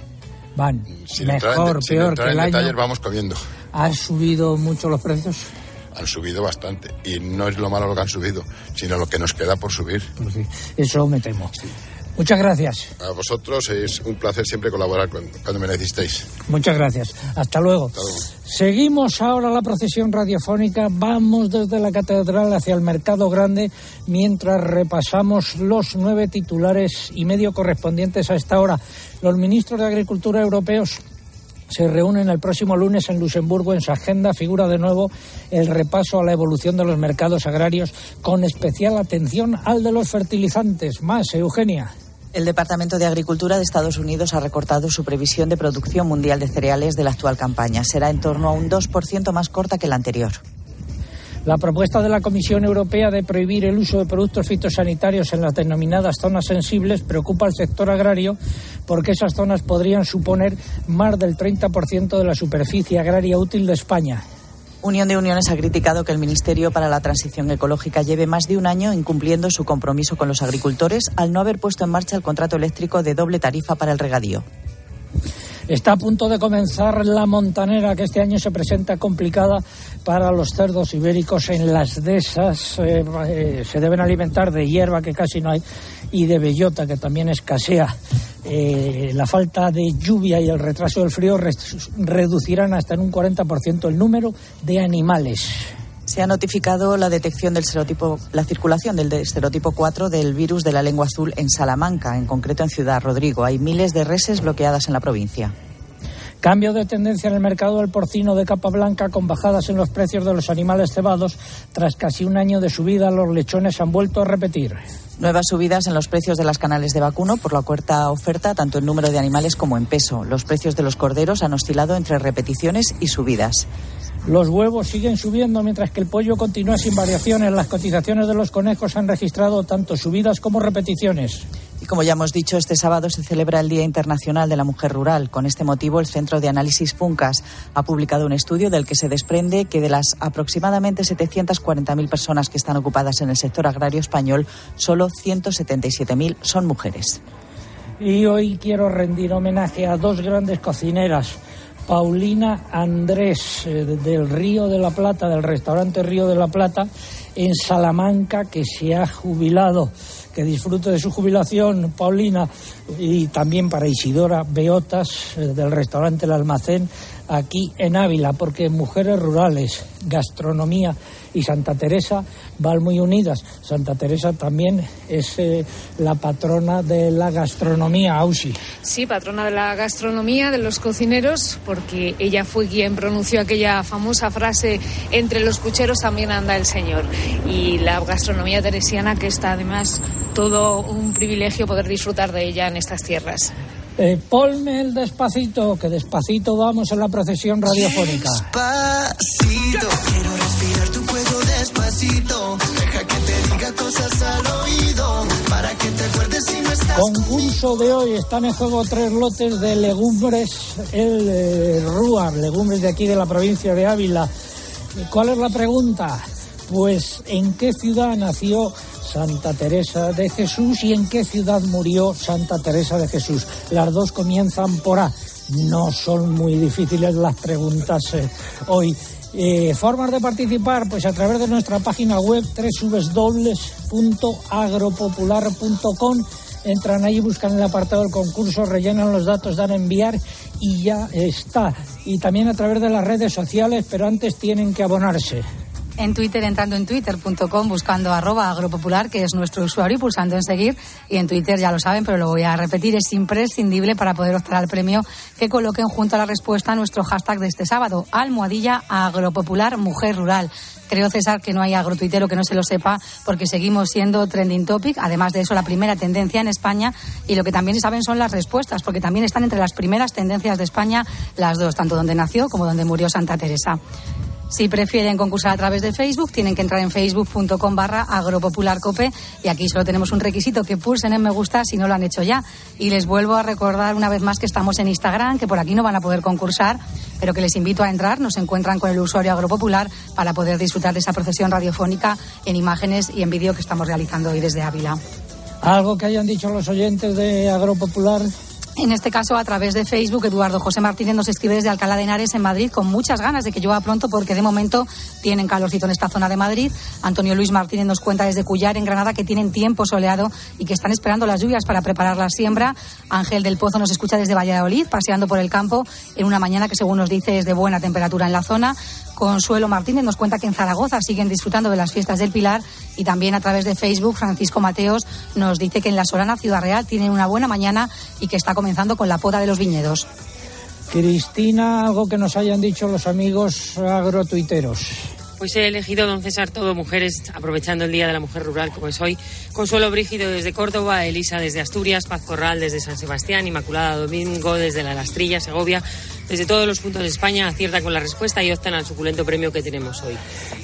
Van. Sin entrar Mejor, en, sin peor que el detalles, año. vamos comiendo. ¿Han subido mucho los precios? Han subido bastante. Y no es lo malo lo que han subido, sino lo que nos queda por subir. Pues sí, eso me temo. Muchas gracias. A vosotros es un placer siempre colaborar cuando, cuando me necesitéis. Muchas gracias. Hasta luego. Hasta luego. Seguimos ahora la procesión radiofónica. Vamos desde la catedral hacia el Mercado Grande mientras repasamos los nueve titulares y medio correspondientes a esta hora. Los ministros de Agricultura europeos se reúnen el próximo lunes en Luxemburgo. En su agenda figura de nuevo el repaso a la evolución de los mercados agrarios, con especial atención al de los fertilizantes. Más, Eugenia. El Departamento de Agricultura de Estados Unidos ha recortado su previsión de producción mundial de cereales de la actual campaña. Será en torno a un 2% más corta que la anterior. La propuesta de la Comisión Europea de prohibir el uso de productos fitosanitarios en las denominadas zonas sensibles preocupa al sector agrario porque esas zonas podrían suponer más del 30% de la superficie agraria útil de España. Unión de Uniones ha criticado que el Ministerio para la Transición Ecológica lleve más de un año incumpliendo su compromiso con los agricultores al no haber puesto en marcha el contrato eléctrico de doble tarifa para el regadío. Está a punto de comenzar la montanera que este año se presenta complicada para los cerdos ibéricos en las dehesas. Eh, eh, se deben alimentar de hierba que casi no hay y de bellota que también escasea. Eh, la falta de lluvia y el retraso del frío re- reducirán hasta en un 40% el número de animales. Se ha notificado la detección del serotipo, la circulación del de- serotipo 4 del virus de la lengua azul en Salamanca, en concreto en Ciudad Rodrigo. Hay miles de reses bloqueadas en la provincia. Cambio de tendencia en el mercado del porcino de capa blanca con bajadas en los precios de los animales cebados. Tras casi un año de subida, los lechones han vuelto a repetir. Nuevas subidas en los precios de las canales de vacuno por la cuarta oferta, tanto en número de animales como en peso. Los precios de los corderos han oscilado entre repeticiones y subidas. Los huevos siguen subiendo mientras que el pollo continúa sin variaciones. Las cotizaciones de los conejos han registrado tanto subidas como repeticiones. Y como ya hemos dicho, este sábado se celebra el Día Internacional de la Mujer Rural. Con este motivo, el Centro de Análisis Puncas ha publicado un estudio del que se desprende que de las aproximadamente 740.000 personas que están ocupadas en el sector agrario español, solo 177.000 son mujeres. Y hoy quiero rendir homenaje a dos grandes cocineras. Paulina Andrés eh, del Río de la Plata, del restaurante Río de la Plata, en Salamanca, que se ha jubilado. Que disfrute de su jubilación, Paulina, y también para Isidora Beotas, eh, del restaurante El Almacén, aquí en Ávila, porque mujeres rurales, gastronomía y Santa Teresa van muy unidas. Santa Teresa también es eh, la patrona de la gastronomía, Ausi. Sí, patrona de la gastronomía, de los cocineros, porque ella fue quien pronunció aquella famosa frase, entre los pucheros también anda el Señor. Y la gastronomía teresiana, que está además todo un privilegio poder disfrutar de ella en estas tierras. Eh, ponme el despacito, que despacito vamos en la procesión radiofónica. Despacito, quiero respirar Deja que te diga cosas al oído. Para que te acuerdes si no estás. Concurso de hoy, están en juego tres lotes de legumbres, el eh, Rúa, legumbres de aquí de la provincia de Ávila. ¿Cuál es la pregunta? Pues, ¿en qué ciudad nació Santa Teresa de Jesús y en qué ciudad murió Santa Teresa de Jesús? Las dos comienzan por A. No son muy difíciles las preguntas eh, hoy. Eh, formas de participar, pues a través de nuestra página web www.agropopular.com entran ahí, buscan el apartado del concurso, rellenan los datos, dan a enviar y ya está. Y también a través de las redes sociales, pero antes tienen que abonarse. En Twitter, entrando en twitter.com, buscando arroba agropopular, que es nuestro usuario, y pulsando en seguir. Y en Twitter ya lo saben, pero lo voy a repetir, es imprescindible para poder optar al premio que coloquen junto a la respuesta nuestro hashtag de este sábado, almohadilla agropopular mujer rural. Creo, César, que no hay agrotuitero que no se lo sepa, porque seguimos siendo trending topic. Además de eso, la primera tendencia en España. Y lo que también saben son las respuestas, porque también están entre las primeras tendencias de España las dos, tanto donde nació como donde murió Santa Teresa. Si prefieren concursar a través de Facebook, tienen que entrar en facebook.com barra agropopularcope y aquí solo tenemos un requisito, que pulsen en me gusta si no lo han hecho ya. Y les vuelvo a recordar una vez más que estamos en Instagram, que por aquí no van a poder concursar, pero que les invito a entrar, nos encuentran con el usuario agropopular para poder disfrutar de esa procesión radiofónica en imágenes y en vídeo que estamos realizando hoy desde Ávila. ¿Algo que hayan dicho los oyentes de Agropopular? En este caso, a través de Facebook, Eduardo José Martínez nos escribe desde Alcalá de Henares, en Madrid, con muchas ganas de que llueva pronto, porque de momento tienen calorcito en esta zona de Madrid. Antonio Luis Martínez nos cuenta desde Cuyar, en Granada, que tienen tiempo soleado y que están esperando las lluvias para preparar la siembra. Ángel del Pozo nos escucha desde Valladolid, paseando por el campo, en una mañana que, según nos dice, es de buena temperatura en la zona. Consuelo Martínez nos cuenta que en Zaragoza siguen disfrutando de las fiestas del Pilar y también a través de Facebook Francisco Mateos nos dice que en la Solana Ciudad Real tienen una buena mañana y que está comenzando con la poda de los viñedos. Cristina, algo que nos hayan dicho los amigos agrotuiteros. Pues he elegido, don César, todo mujeres, aprovechando el Día de la Mujer Rural como es hoy. Consuelo Brígido desde Córdoba, Elisa desde Asturias, Paz Corral desde San Sebastián, Inmaculada Domingo desde La Lastrilla, Segovia, desde todos los puntos de España aciertan con la respuesta y optan al suculento premio que tenemos hoy.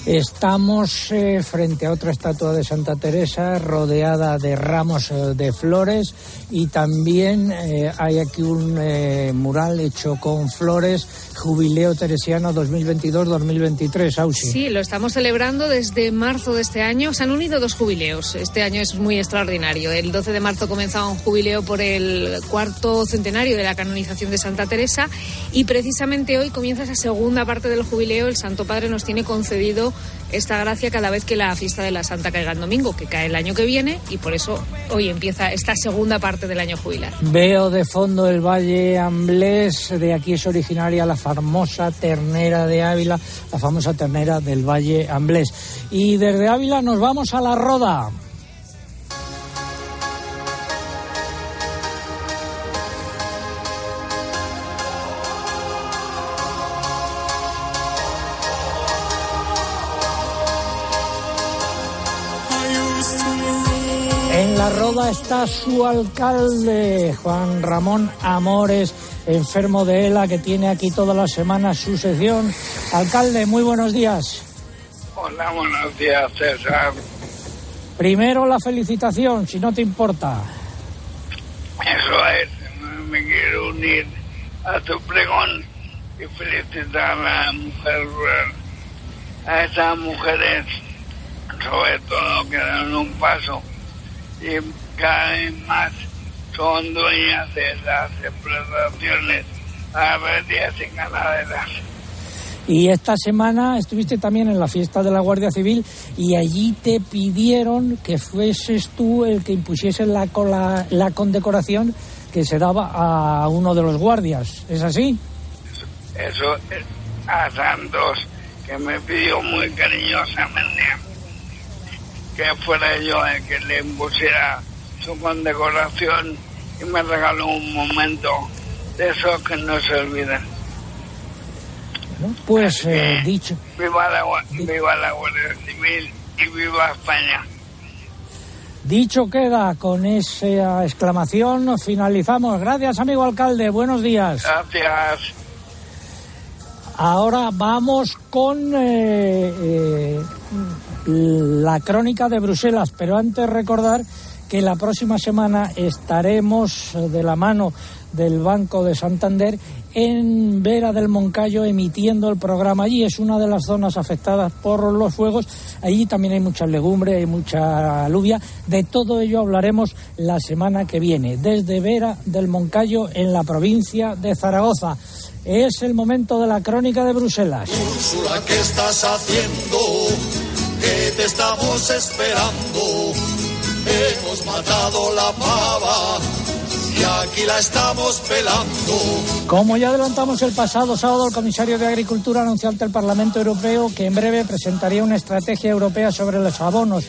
Estamos eh, frente a otra estatua de Santa Teresa rodeada de ramos eh, de flores y también eh, hay aquí un eh, mural hecho con flores, Jubileo Teresiano 2022-2023, Ausi. Sí, lo estamos celebrando desde marzo de este año. Se han unido dos jubileos. Este año es muy extraordinario. El 12 de marzo comenzaba un jubileo por el cuarto centenario de la canonización de Santa Teresa y precisamente hoy comienza esa segunda parte del jubileo. El Santo Padre nos tiene concedido esta gracia cada vez que la fiesta de la Santa caiga en domingo, que cae el año que viene y por eso hoy empieza esta segunda parte del año jubilar. Veo de fondo el Valle Amblés, de aquí es originaria la famosa ternera de Ávila, la famosa ternera del Valle Amblés. Y desde Ávila nos vamos a la Roda. Está su alcalde, Juan Ramón Amores, enfermo de ELA, que tiene aquí todas las semanas su sección. Alcalde, muy buenos días. Hola, buenos días, César. Primero la felicitación, si no te importa. Eso es, me quiero unir a tu pregón y felicitar a la mujer rural, a esas mujeres, sobre todo que dan un paso y cada vez más son dueñas de las explotaciones agrarias y ganaderas. Y esta semana estuviste también en la fiesta de la Guardia Civil y allí te pidieron que fueses tú el que impusiese la, cola- la condecoración que se daba a uno de los guardias. ¿Es así? Eso es a Santos, que me pidió muy cariñosamente que fuera yo el que le impusiera su condecoración y me regaló un momento de esos que no se olvidan. Pues eh, dicho. Viva la, viva la Guardia Civil y viva España. Dicho queda con esa exclamación, finalizamos. Gracias, amigo alcalde. Buenos días. Gracias. Ahora vamos con eh, eh, la crónica de Bruselas, pero antes recordar que la próxima semana estaremos eh, de la mano del Banco de Santander en Vera del Moncayo emitiendo el programa allí. Es una de las zonas afectadas por los fuegos. Allí también hay mucha legumbre, hay mucha alubia. De todo ello hablaremos la semana que viene, desde Vera del Moncayo en la provincia de Zaragoza. Es el momento de la crónica de Bruselas. Úrsula, ¿qué estás haciendo? Te estamos esperando. Hemos matado la pava y aquí la estamos pelando. Como ya adelantamos el pasado sábado, el comisario de Agricultura anunció ante el Parlamento Europeo que en breve presentaría una estrategia europea sobre los abonos.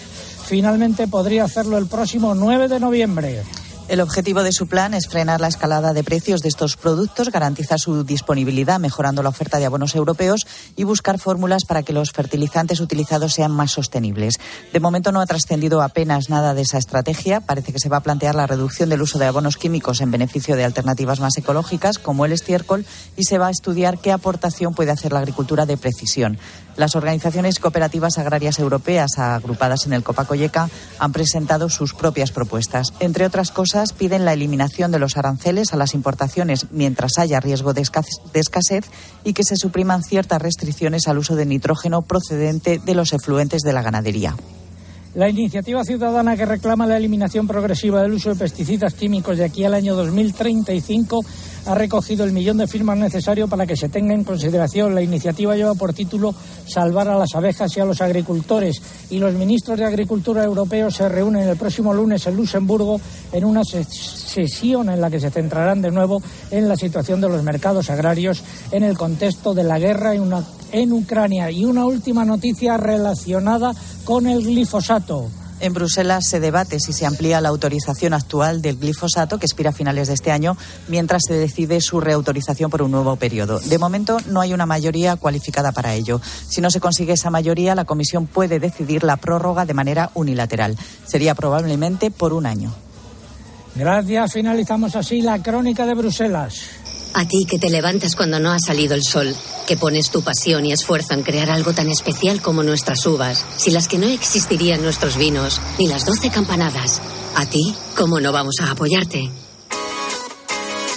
Finalmente podría hacerlo el próximo 9 de noviembre. El objetivo de su plan es frenar la escalada de precios de estos productos, garantizar su disponibilidad mejorando la oferta de abonos europeos y buscar fórmulas para que los fertilizantes utilizados sean más sostenibles. De momento no ha trascendido apenas nada de esa estrategia. Parece que se va a plantear la reducción del uso de abonos químicos en beneficio de alternativas más ecológicas como el estiércol y se va a estudiar qué aportación puede hacer la agricultura de precisión. Las organizaciones cooperativas agrarias europeas agrupadas en el Copacoyeca han presentado sus propias propuestas. Entre otras cosas, piden la eliminación de los aranceles a las importaciones mientras haya riesgo de escas- de escasez y que se supriman ciertas restricciones al uso de nitrógeno procedente de los efluentes de la ganadería. La iniciativa ciudadana que reclama la eliminación progresiva del uso de pesticidas químicos de aquí al año 2035 ha recogido el millón de firmas necesario para que se tenga en consideración. La iniciativa lleva por título Salvar a las abejas y a los agricultores y los ministros de Agricultura europeos se reúnen el próximo lunes en Luxemburgo en una ses- sesión en la que se centrarán de nuevo en la situación de los mercados agrarios en el contexto de la guerra en, una- en Ucrania. Y una última noticia relacionada con el glifosato. En Bruselas se debate si se amplía la autorización actual del glifosato, que expira a finales de este año, mientras se decide su reautorización por un nuevo periodo. De momento no hay una mayoría cualificada para ello. Si no se consigue esa mayoría, la Comisión puede decidir la prórroga de manera unilateral. Sería probablemente por un año. Gracias. Finalizamos así la crónica de Bruselas. A ti que te levantas cuando no ha salido el sol, que pones tu pasión y esfuerzo en crear algo tan especial como nuestras uvas, sin las que no existirían nuestros vinos, ni las doce campanadas. A ti, ¿cómo no vamos a apoyarte?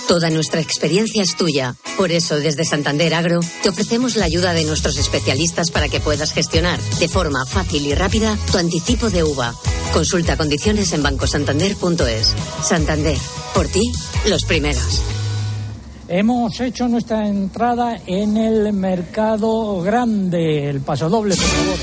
Toda nuestra experiencia es tuya. Por eso, desde Santander Agro, te ofrecemos la ayuda de nuestros especialistas para que puedas gestionar de forma fácil y rápida tu anticipo de uva. Consulta condiciones en bancosantander.es. Santander, por ti, los primeros. Hemos hecho nuestra entrada en el mercado grande, el paso doble, por favor.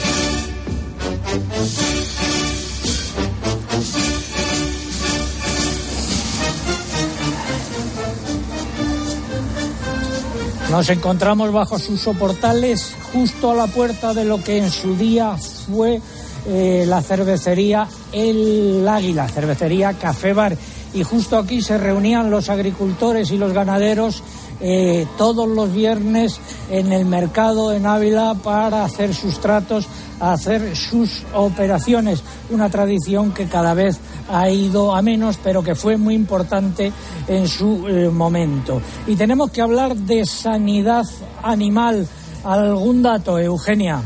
Nos encontramos bajo sus soportales justo a la puerta de lo que en su día fue eh, la cervecería El Águila, cervecería Café Bar. Y justo aquí se reunían los agricultores y los ganaderos eh, todos los viernes en el mercado en Ávila para hacer sus tratos, hacer sus operaciones. Una tradición que cada vez ha ido a menos, pero que fue muy importante en su eh, momento. Y tenemos que hablar de sanidad animal. ¿Algún dato, Eugenia?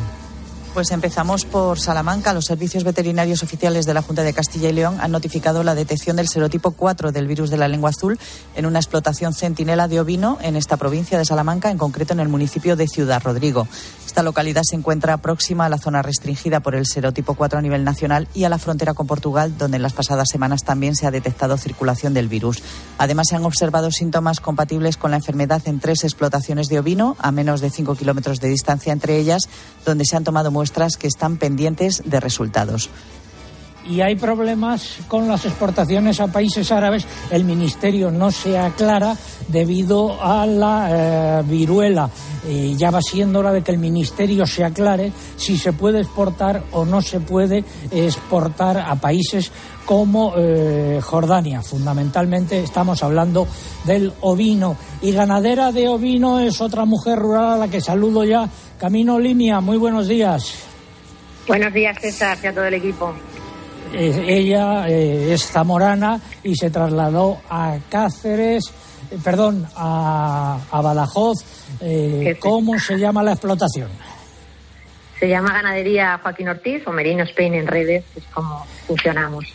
Pues empezamos por Salamanca. Los servicios veterinarios oficiales de la Junta de Castilla y León han notificado la detección del serotipo 4 del virus de la lengua azul en una explotación centinela de ovino en esta provincia de Salamanca, en concreto en el municipio de Ciudad Rodrigo. Esta localidad se encuentra próxima a la zona restringida por el serotipo 4 a nivel nacional y a la frontera con Portugal, donde en las pasadas semanas también se ha detectado circulación del virus. Además, se han observado síntomas compatibles con la enfermedad en tres explotaciones de ovino, a menos de 5 kilómetros de distancia entre ellas, donde se han tomado muestras que están pendientes de resultados y hay problemas con las exportaciones a países árabes. El ministerio no se aclara debido a la eh, viruela. ya va siendo hora de que el ministerio se aclare si se puede exportar o no se puede exportar a países como eh, Jordania. Fundamentalmente estamos hablando del ovino. Y ganadera de ovino es otra mujer rural a la que saludo ya. Camino Limia, muy buenos días. Buenos días, César, y a todo el equipo. Ella eh, es zamorana y se trasladó a Cáceres, eh, perdón, a, Badajoz. Eh, ¿Cómo se llama la explotación? Se llama Ganadería Joaquín Ortiz o Merino Spain en redes, es como funcionamos.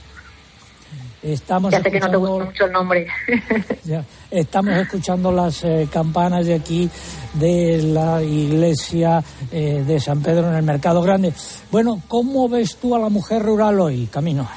Estamos ya sé que no te gusta mucho el nombre. estamos escuchando las eh, campanas de aquí de la iglesia eh, de San Pedro en el Mercado Grande. Bueno, ¿cómo ves tú a la mujer rural hoy, Camino?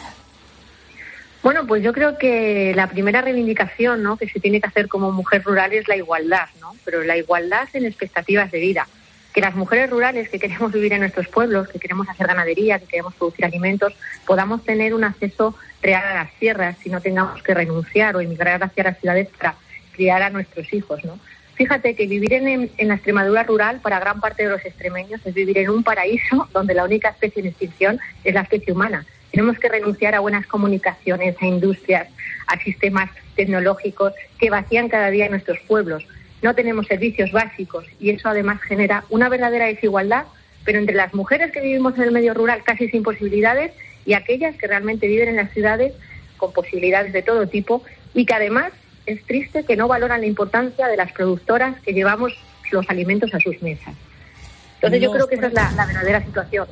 Bueno, pues yo creo que la primera reivindicación ¿no? que se tiene que hacer como mujer rural es la igualdad, ¿no? pero la igualdad en expectativas de vida que las mujeres rurales que queremos vivir en nuestros pueblos, que queremos hacer ganadería, que queremos producir alimentos, podamos tener un acceso real a las tierras y no tengamos que renunciar o emigrar hacia las ciudades para criar a nuestros hijos, ¿no? Fíjate que vivir en, en, la Extremadura rural para gran parte de los extremeños es vivir en un paraíso donde la única especie en extinción es la especie humana. Tenemos que renunciar a buenas comunicaciones, a industrias, a sistemas tecnológicos que vacían cada día nuestros pueblos no tenemos servicios básicos y eso además genera una verdadera desigualdad, pero entre las mujeres que vivimos en el medio rural casi sin posibilidades y aquellas que realmente viven en las ciudades con posibilidades de todo tipo y que además es triste que no valoran la importancia de las productoras que llevamos los alimentos a sus mesas. Entonces yo creo que esa es la, la verdadera situación.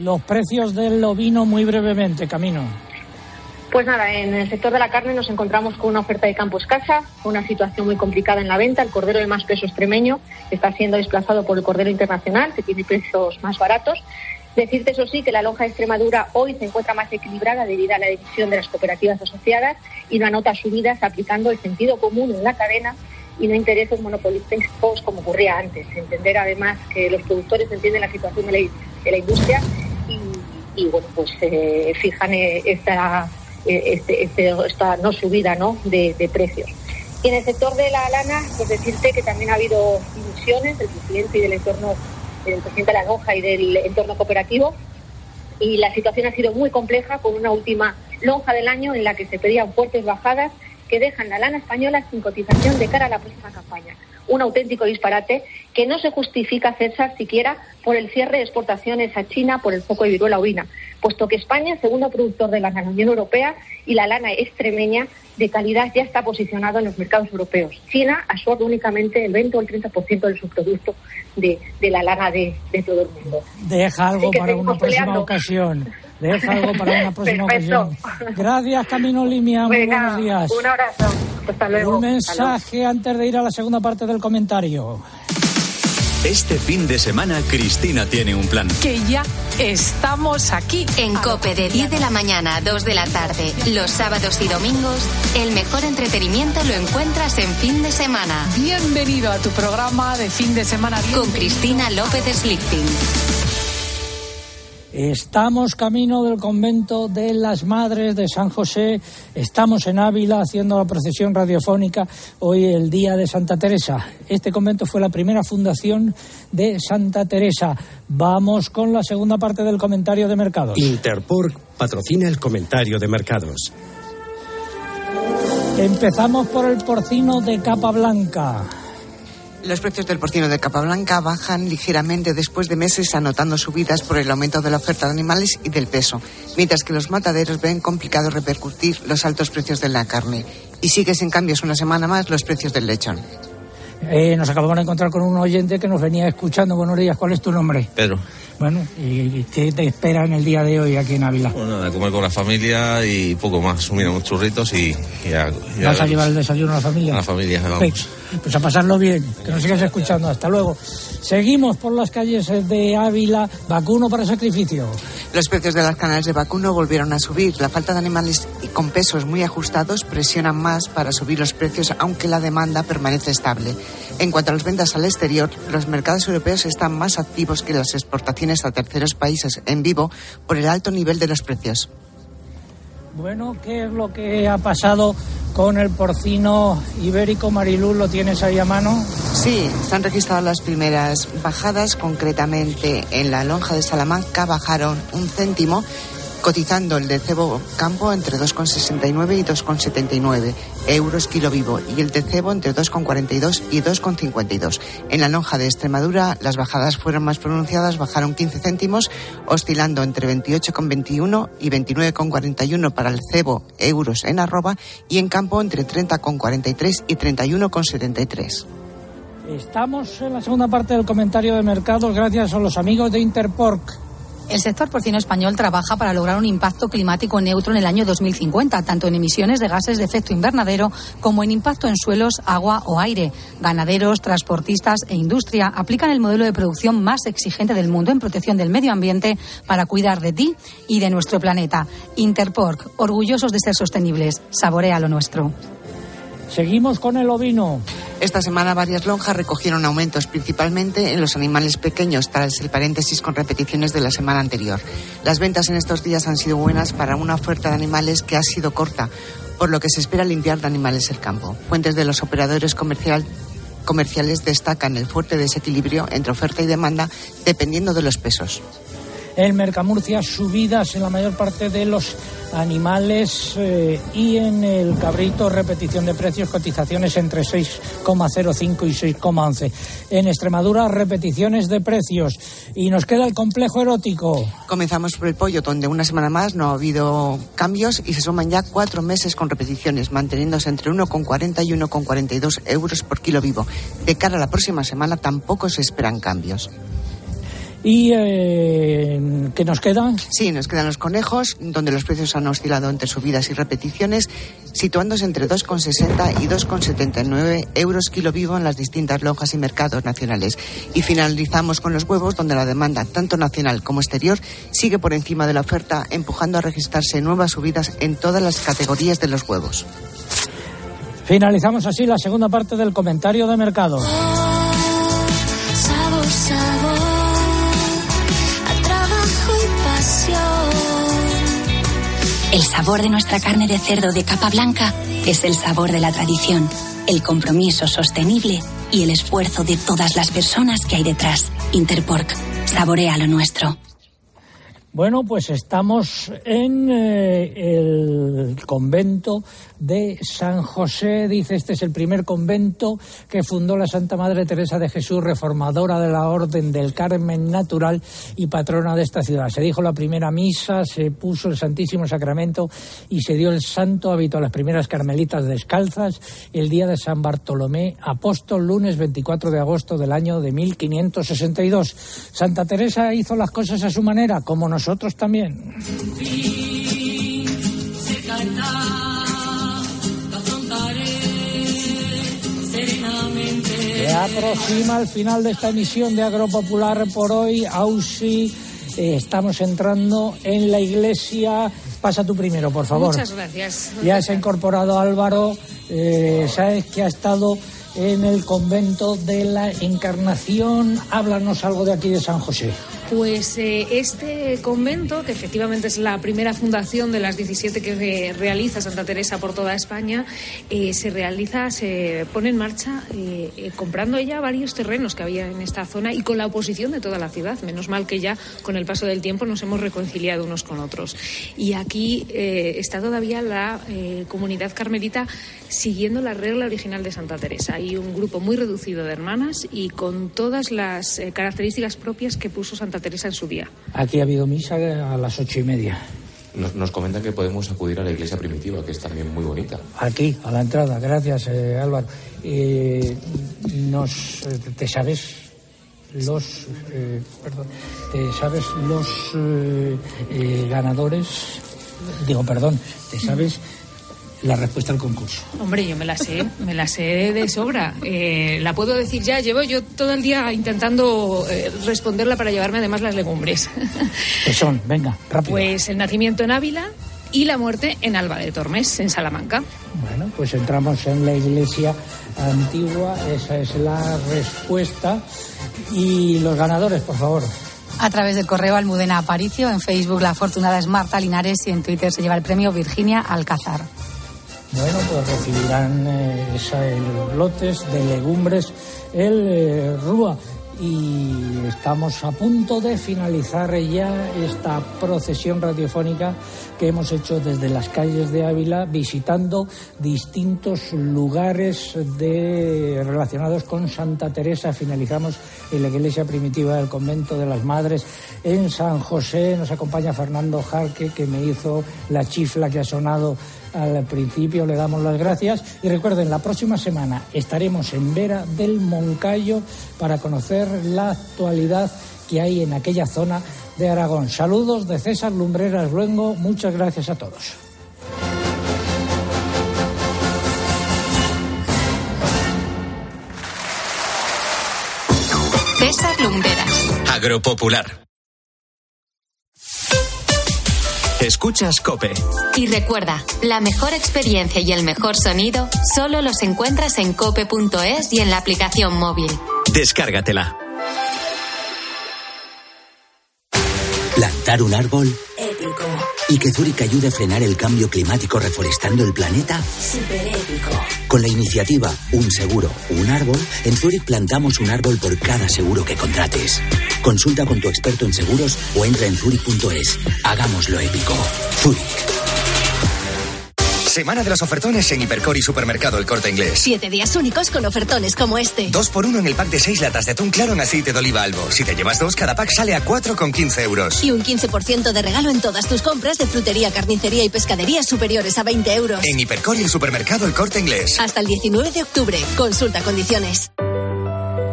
Los precios del ovino muy brevemente, Camino. Pues nada, en el sector de la carne nos encontramos con una oferta de campo escasa, una situación muy complicada en la venta. El cordero de más peso extremeño está siendo desplazado por el cordero internacional, que tiene precios más baratos. Decirte eso sí que la lonja de Extremadura hoy se encuentra más equilibrada debido a la decisión de las cooperativas asociadas y no anota subidas aplicando el sentido común en la cadena y no intereses monopolísticos como ocurría antes. Entender además que los productores entienden la situación de la, industria y, bueno, pues eh, fijan eh, esta este, este, esta no subida ¿no? De, precios. Y en el sector de la lana, pues decirte que también ha habido ilusiones del presidente y del entorno, del presidente de la lonja y del entorno cooperativo. Y la situación ha sido muy compleja con una última lonja del año en la que se pedían fuertes bajadas que dejan la lana española sin cotización de cara a la próxima campaña. Un auténtico disparate que no se justifica, César, siquiera por el cierre de exportaciones a China por el foco de viruela ovina, puesto que España, segundo productor de lana en la Unión Europea, y la lana extremeña de calidad ya está posicionado en los mercados europeos. China absorbe únicamente el 20 o el 30% del subproducto de, de la lana de, de, todo el mundo. Deja algo para una próxima ocasión. Deja algo para una próxima ocasión. Gracias, Camino Limia. Muy buenos días. Un abrazo. Hasta luego. Un mensaje antes de ir a la segunda parte del comentario. Este fin de semana Cristina tiene un plan. Que ya estamos aquí. En Cope de 10 de la mañana a 2 de la tarde, los sábados y domingos, el mejor entretenimiento lo encuentras en fin de semana. Bienvenido a tu programa de fin de semana. Con Cristina López Slichting. Estamos camino del convento de las Madres de San José. Estamos en Ávila haciendo la procesión radiofónica hoy el día de Santa Teresa. Este convento fue la primera fundación de Santa Teresa. Vamos con la segunda parte del comentario de mercados. Interpork patrocina el comentario de mercados. Empezamos por el porcino de capa blanca. Los precios del porcino de capa blanca bajan ligeramente después de meses anotando subidas por el aumento de la oferta de animales y del peso, mientras que los mataderos ven complicado repercutir los altos precios de la carne. Y sigue sin cambios una semana más los precios del lechón. Eh, nos acabamos de encontrar con un oyente que nos venía escuchando. Buenos días, ¿cuál es tu nombre? Pedro. Bueno, ¿y qué te espera en el día de hoy aquí en Ávila? Bueno, nada, comer con la familia y poco más. Mira, unos churritos y, y a, y ¿Vas a llevar el desayuno a la familia? A la familia, vamos. Pues a pasarlo bien, que nos sigas escuchando. Hasta luego. Seguimos por las calles de Ávila. Vacuno para sacrificio. Los precios de las canales de vacuno volvieron a subir. La falta de animales y con pesos muy ajustados presionan más para subir los precios, aunque la demanda permanece estable. En cuanto a las ventas al exterior, los mercados europeos están más activos que las exportaciones a terceros países en vivo por el alto nivel de los precios. Bueno, ¿qué es lo que ha pasado con el porcino ibérico? Mariluz, ¿lo tienes ahí a mano? Sí, se han registrado las primeras bajadas, concretamente en la lonja de Salamanca bajaron un céntimo cotizando el de cebo campo entre 2,69 y 2,79 euros kilo vivo y el de cebo entre 2,42 y 2,52. En la lonja de Extremadura las bajadas fueron más pronunciadas, bajaron 15 céntimos, oscilando entre 28,21 y 29,41 para el cebo euros en arroba y en campo entre 30,43 y 31,73. Estamos en la segunda parte del comentario de mercados gracias a los amigos de Interpork. El sector porcino español trabaja para lograr un impacto climático neutro en el año 2050, tanto en emisiones de gases de efecto invernadero como en impacto en suelos, agua o aire. Ganaderos, transportistas e industria aplican el modelo de producción más exigente del mundo en protección del medio ambiente para cuidar de ti y de nuestro planeta. Interpork, orgullosos de ser sostenibles. Saborea lo nuestro. Seguimos con el ovino. Esta semana varias lonjas recogieron aumentos, principalmente en los animales pequeños, tras el paréntesis con repeticiones de la semana anterior. Las ventas en estos días han sido buenas para una oferta de animales que ha sido corta, por lo que se espera limpiar de animales el campo. Fuentes de los operadores comercial, comerciales destacan el fuerte desequilibrio entre oferta y demanda dependiendo de los pesos. En Mercamurcia subidas en la mayor parte de los animales eh, y en el cabrito repetición de precios, cotizaciones entre 6,05 y 6,11. En Extremadura repeticiones de precios y nos queda el complejo erótico. Comenzamos por el pollo, donde una semana más no ha habido cambios y se suman ya cuatro meses con repeticiones, manteniéndose entre 1,40 y 1,42 euros por kilo vivo. De cara a la próxima semana tampoco se esperan cambios. ¿Y eh, qué nos quedan? Sí, nos quedan los conejos, donde los precios han oscilado entre subidas y repeticiones, situándose entre 2,60 y 2,79 euros kilo vivo en las distintas lonjas y mercados nacionales. Y finalizamos con los huevos, donde la demanda, tanto nacional como exterior, sigue por encima de la oferta, empujando a registrarse nuevas subidas en todas las categorías de los huevos. Finalizamos así la segunda parte del comentario de mercado. El sabor de nuestra carne de cerdo de capa blanca es el sabor de la tradición, el compromiso sostenible y el esfuerzo de todas las personas que hay detrás. Interpork, saborea lo nuestro. Bueno, pues estamos en eh, el convento de San José. Dice, este es el primer convento que fundó la Santa Madre Teresa de Jesús, reformadora de la Orden del Carmen Natural y patrona de esta ciudad. Se dijo la primera misa, se puso el Santísimo Sacramento y se dio el santo hábito a las primeras carmelitas descalzas el día de San Bartolomé, apóstol, lunes 24 de agosto del año de 1562. Santa Teresa hizo las cosas a su manera, como nosotros también. Se aproxima el final de esta emisión de Agropopular por hoy. Ausi, eh, estamos entrando en la iglesia. Pasa tú primero, por favor. Muchas gracias. Ya se ha incorporado Álvaro. eh, sabes que ha estado en el convento de la Encarnación. Háblanos algo de aquí de San José. Pues eh, este convento, que efectivamente es la primera fundación de las 17 que re- realiza Santa Teresa por toda España, eh, se realiza, se pone en marcha eh, eh, comprando ella varios terrenos que había en esta zona y con la oposición de toda la ciudad. Menos mal que ya con el paso del tiempo nos hemos reconciliado unos con otros. Y aquí eh, está todavía la eh, comunidad carmelita siguiendo la regla original de Santa Teresa. Hay un grupo muy reducido de hermanas y con todas las eh, características propias que puso Santa Teresa en su día. Aquí ha habido misa a las ocho y media. Nos, nos comentan que podemos acudir a la iglesia primitiva, que es también muy bonita. Aquí, a la entrada. Gracias, eh, Álvaro. Eh, nos, eh, ¿Te sabes los, eh, perdón, te sabes los eh, eh, ganadores? Digo, perdón, ¿te sabes la respuesta al concurso? Hombre, yo me la sé, me la sé de sobra. Eh, la puedo decir ya. Llevo yo todo el día intentando eh, responderla para llevarme además las legumbres. Que son, venga, rápido. Pues el nacimiento en Ávila y la muerte en Alba de Tormes, en Salamanca. Bueno, pues entramos en la iglesia antigua, esa es la respuesta. Y los ganadores, por favor. A través del correo Almudena Aparicio, en Facebook la afortunada es Marta Linares y en Twitter se lleva el premio Virginia Alcázar. Bueno, pues recibirán eh, esa- los lotes de legumbres el eh, Rúa. Y estamos a punto de finalizar ya esta procesión radiofónica que hemos hecho desde las calles de Ávila, visitando distintos lugares de, relacionados con Santa Teresa. Finalizamos en la iglesia primitiva del convento de las Madres en San José. Nos acompaña Fernando Jarque, que me hizo la chifla que ha sonado al principio le damos las gracias y recuerden, la próxima semana estaremos en Vera del Moncayo para conocer la actualidad que hay en aquella zona de Aragón. Saludos de César Lumbreras Luengo, muchas gracias a todos. César Lumberas. Agropopular. Escuchas Cope. Y recuerda, la mejor experiencia y el mejor sonido solo los encuentras en cope.es y en la aplicación móvil. Descárgatela. ¿Plantar un árbol? Épico. ¿Y que Zurich ayude a frenar el cambio climático reforestando el planeta? Super épico. Con la iniciativa Un Seguro, Un Árbol, en Zurich plantamos un árbol por cada seguro que contrates. Consulta con tu experto en seguros o entra en zurich.es. Hagámoslo épico. Zurich. Semana de los ofertones en Hipercor y Supermercado El Corte Inglés. Siete días únicos con ofertones como este. Dos por uno en el pack de seis latas de atún claro en aceite de oliva albo. Si te llevas dos, cada pack sale a 4,15 euros. Y un 15% de regalo en todas tus compras de frutería, carnicería y pescadería superiores a 20 euros. En Hipercor y el Supermercado El Corte Inglés. Hasta el 19 de octubre. Consulta condiciones.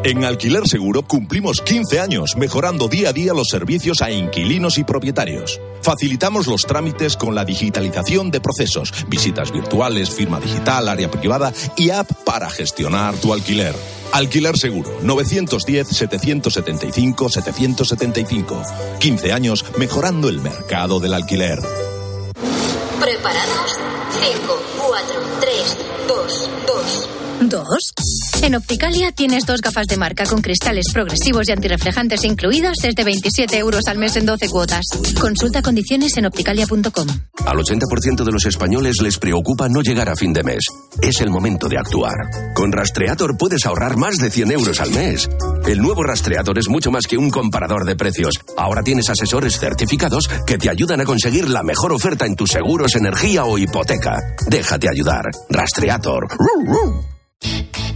En Alquiler Seguro cumplimos 15 años mejorando día a día los servicios a inquilinos y propietarios. Facilitamos los trámites con la digitalización de procesos, visitas virtuales, firma digital, área privada y app para gestionar tu alquiler. Alquiler Seguro 910-775-775. 15 años mejorando el mercado del alquiler. ¿Preparados? 5, 4, 3, 2, 2. ¿Dos? En Opticalia tienes dos gafas de marca con cristales progresivos y antirreflejantes incluidos desde 27 euros al mes en 12 cuotas. Consulta condiciones en opticalia.com. Al 80% de los españoles les preocupa no llegar a fin de mes. Es el momento de actuar. Con Rastreator puedes ahorrar más de 100 euros al mes. El nuevo Rastreator es mucho más que un comparador de precios. Ahora tienes asesores certificados que te ayudan a conseguir la mejor oferta en tus seguros, energía o hipoteca. Déjate ayudar. Rastreator.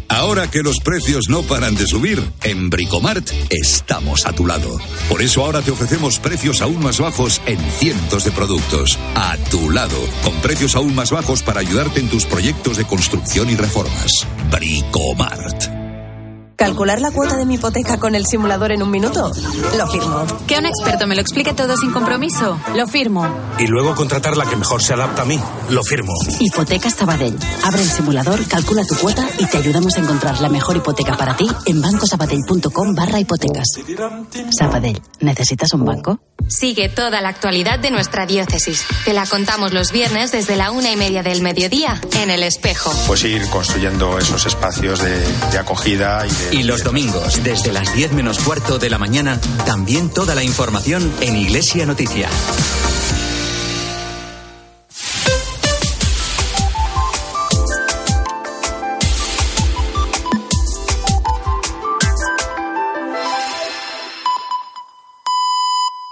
Ahora que los precios no paran de subir, en Bricomart estamos a tu lado. Por eso ahora te ofrecemos precios aún más bajos en cientos de productos. A tu lado, con precios aún más bajos para ayudarte en tus proyectos de construcción y reformas. Bricomart. ¿Calcular la cuota de mi hipoteca con el simulador en un minuto? Lo firmo. ¿Que un experto me lo explique todo sin compromiso? Lo firmo. Y luego contratar la que mejor se adapta a mí. Lo firmo. Hipotecas Sabadell. Abre el simulador, calcula tu cuota y te ayudamos a encontrar la mejor hipoteca para ti en bancosabadell.com barra hipotecas. Sabadell, ¿necesitas un banco? Sigue toda la actualidad de nuestra diócesis. Te la contamos los viernes desde la una y media del mediodía en El Espejo. Pues ir construyendo esos espacios de, de acogida y de... Y los domingos, desde las 10 menos cuarto de la mañana, también toda la información en Iglesia Noticia.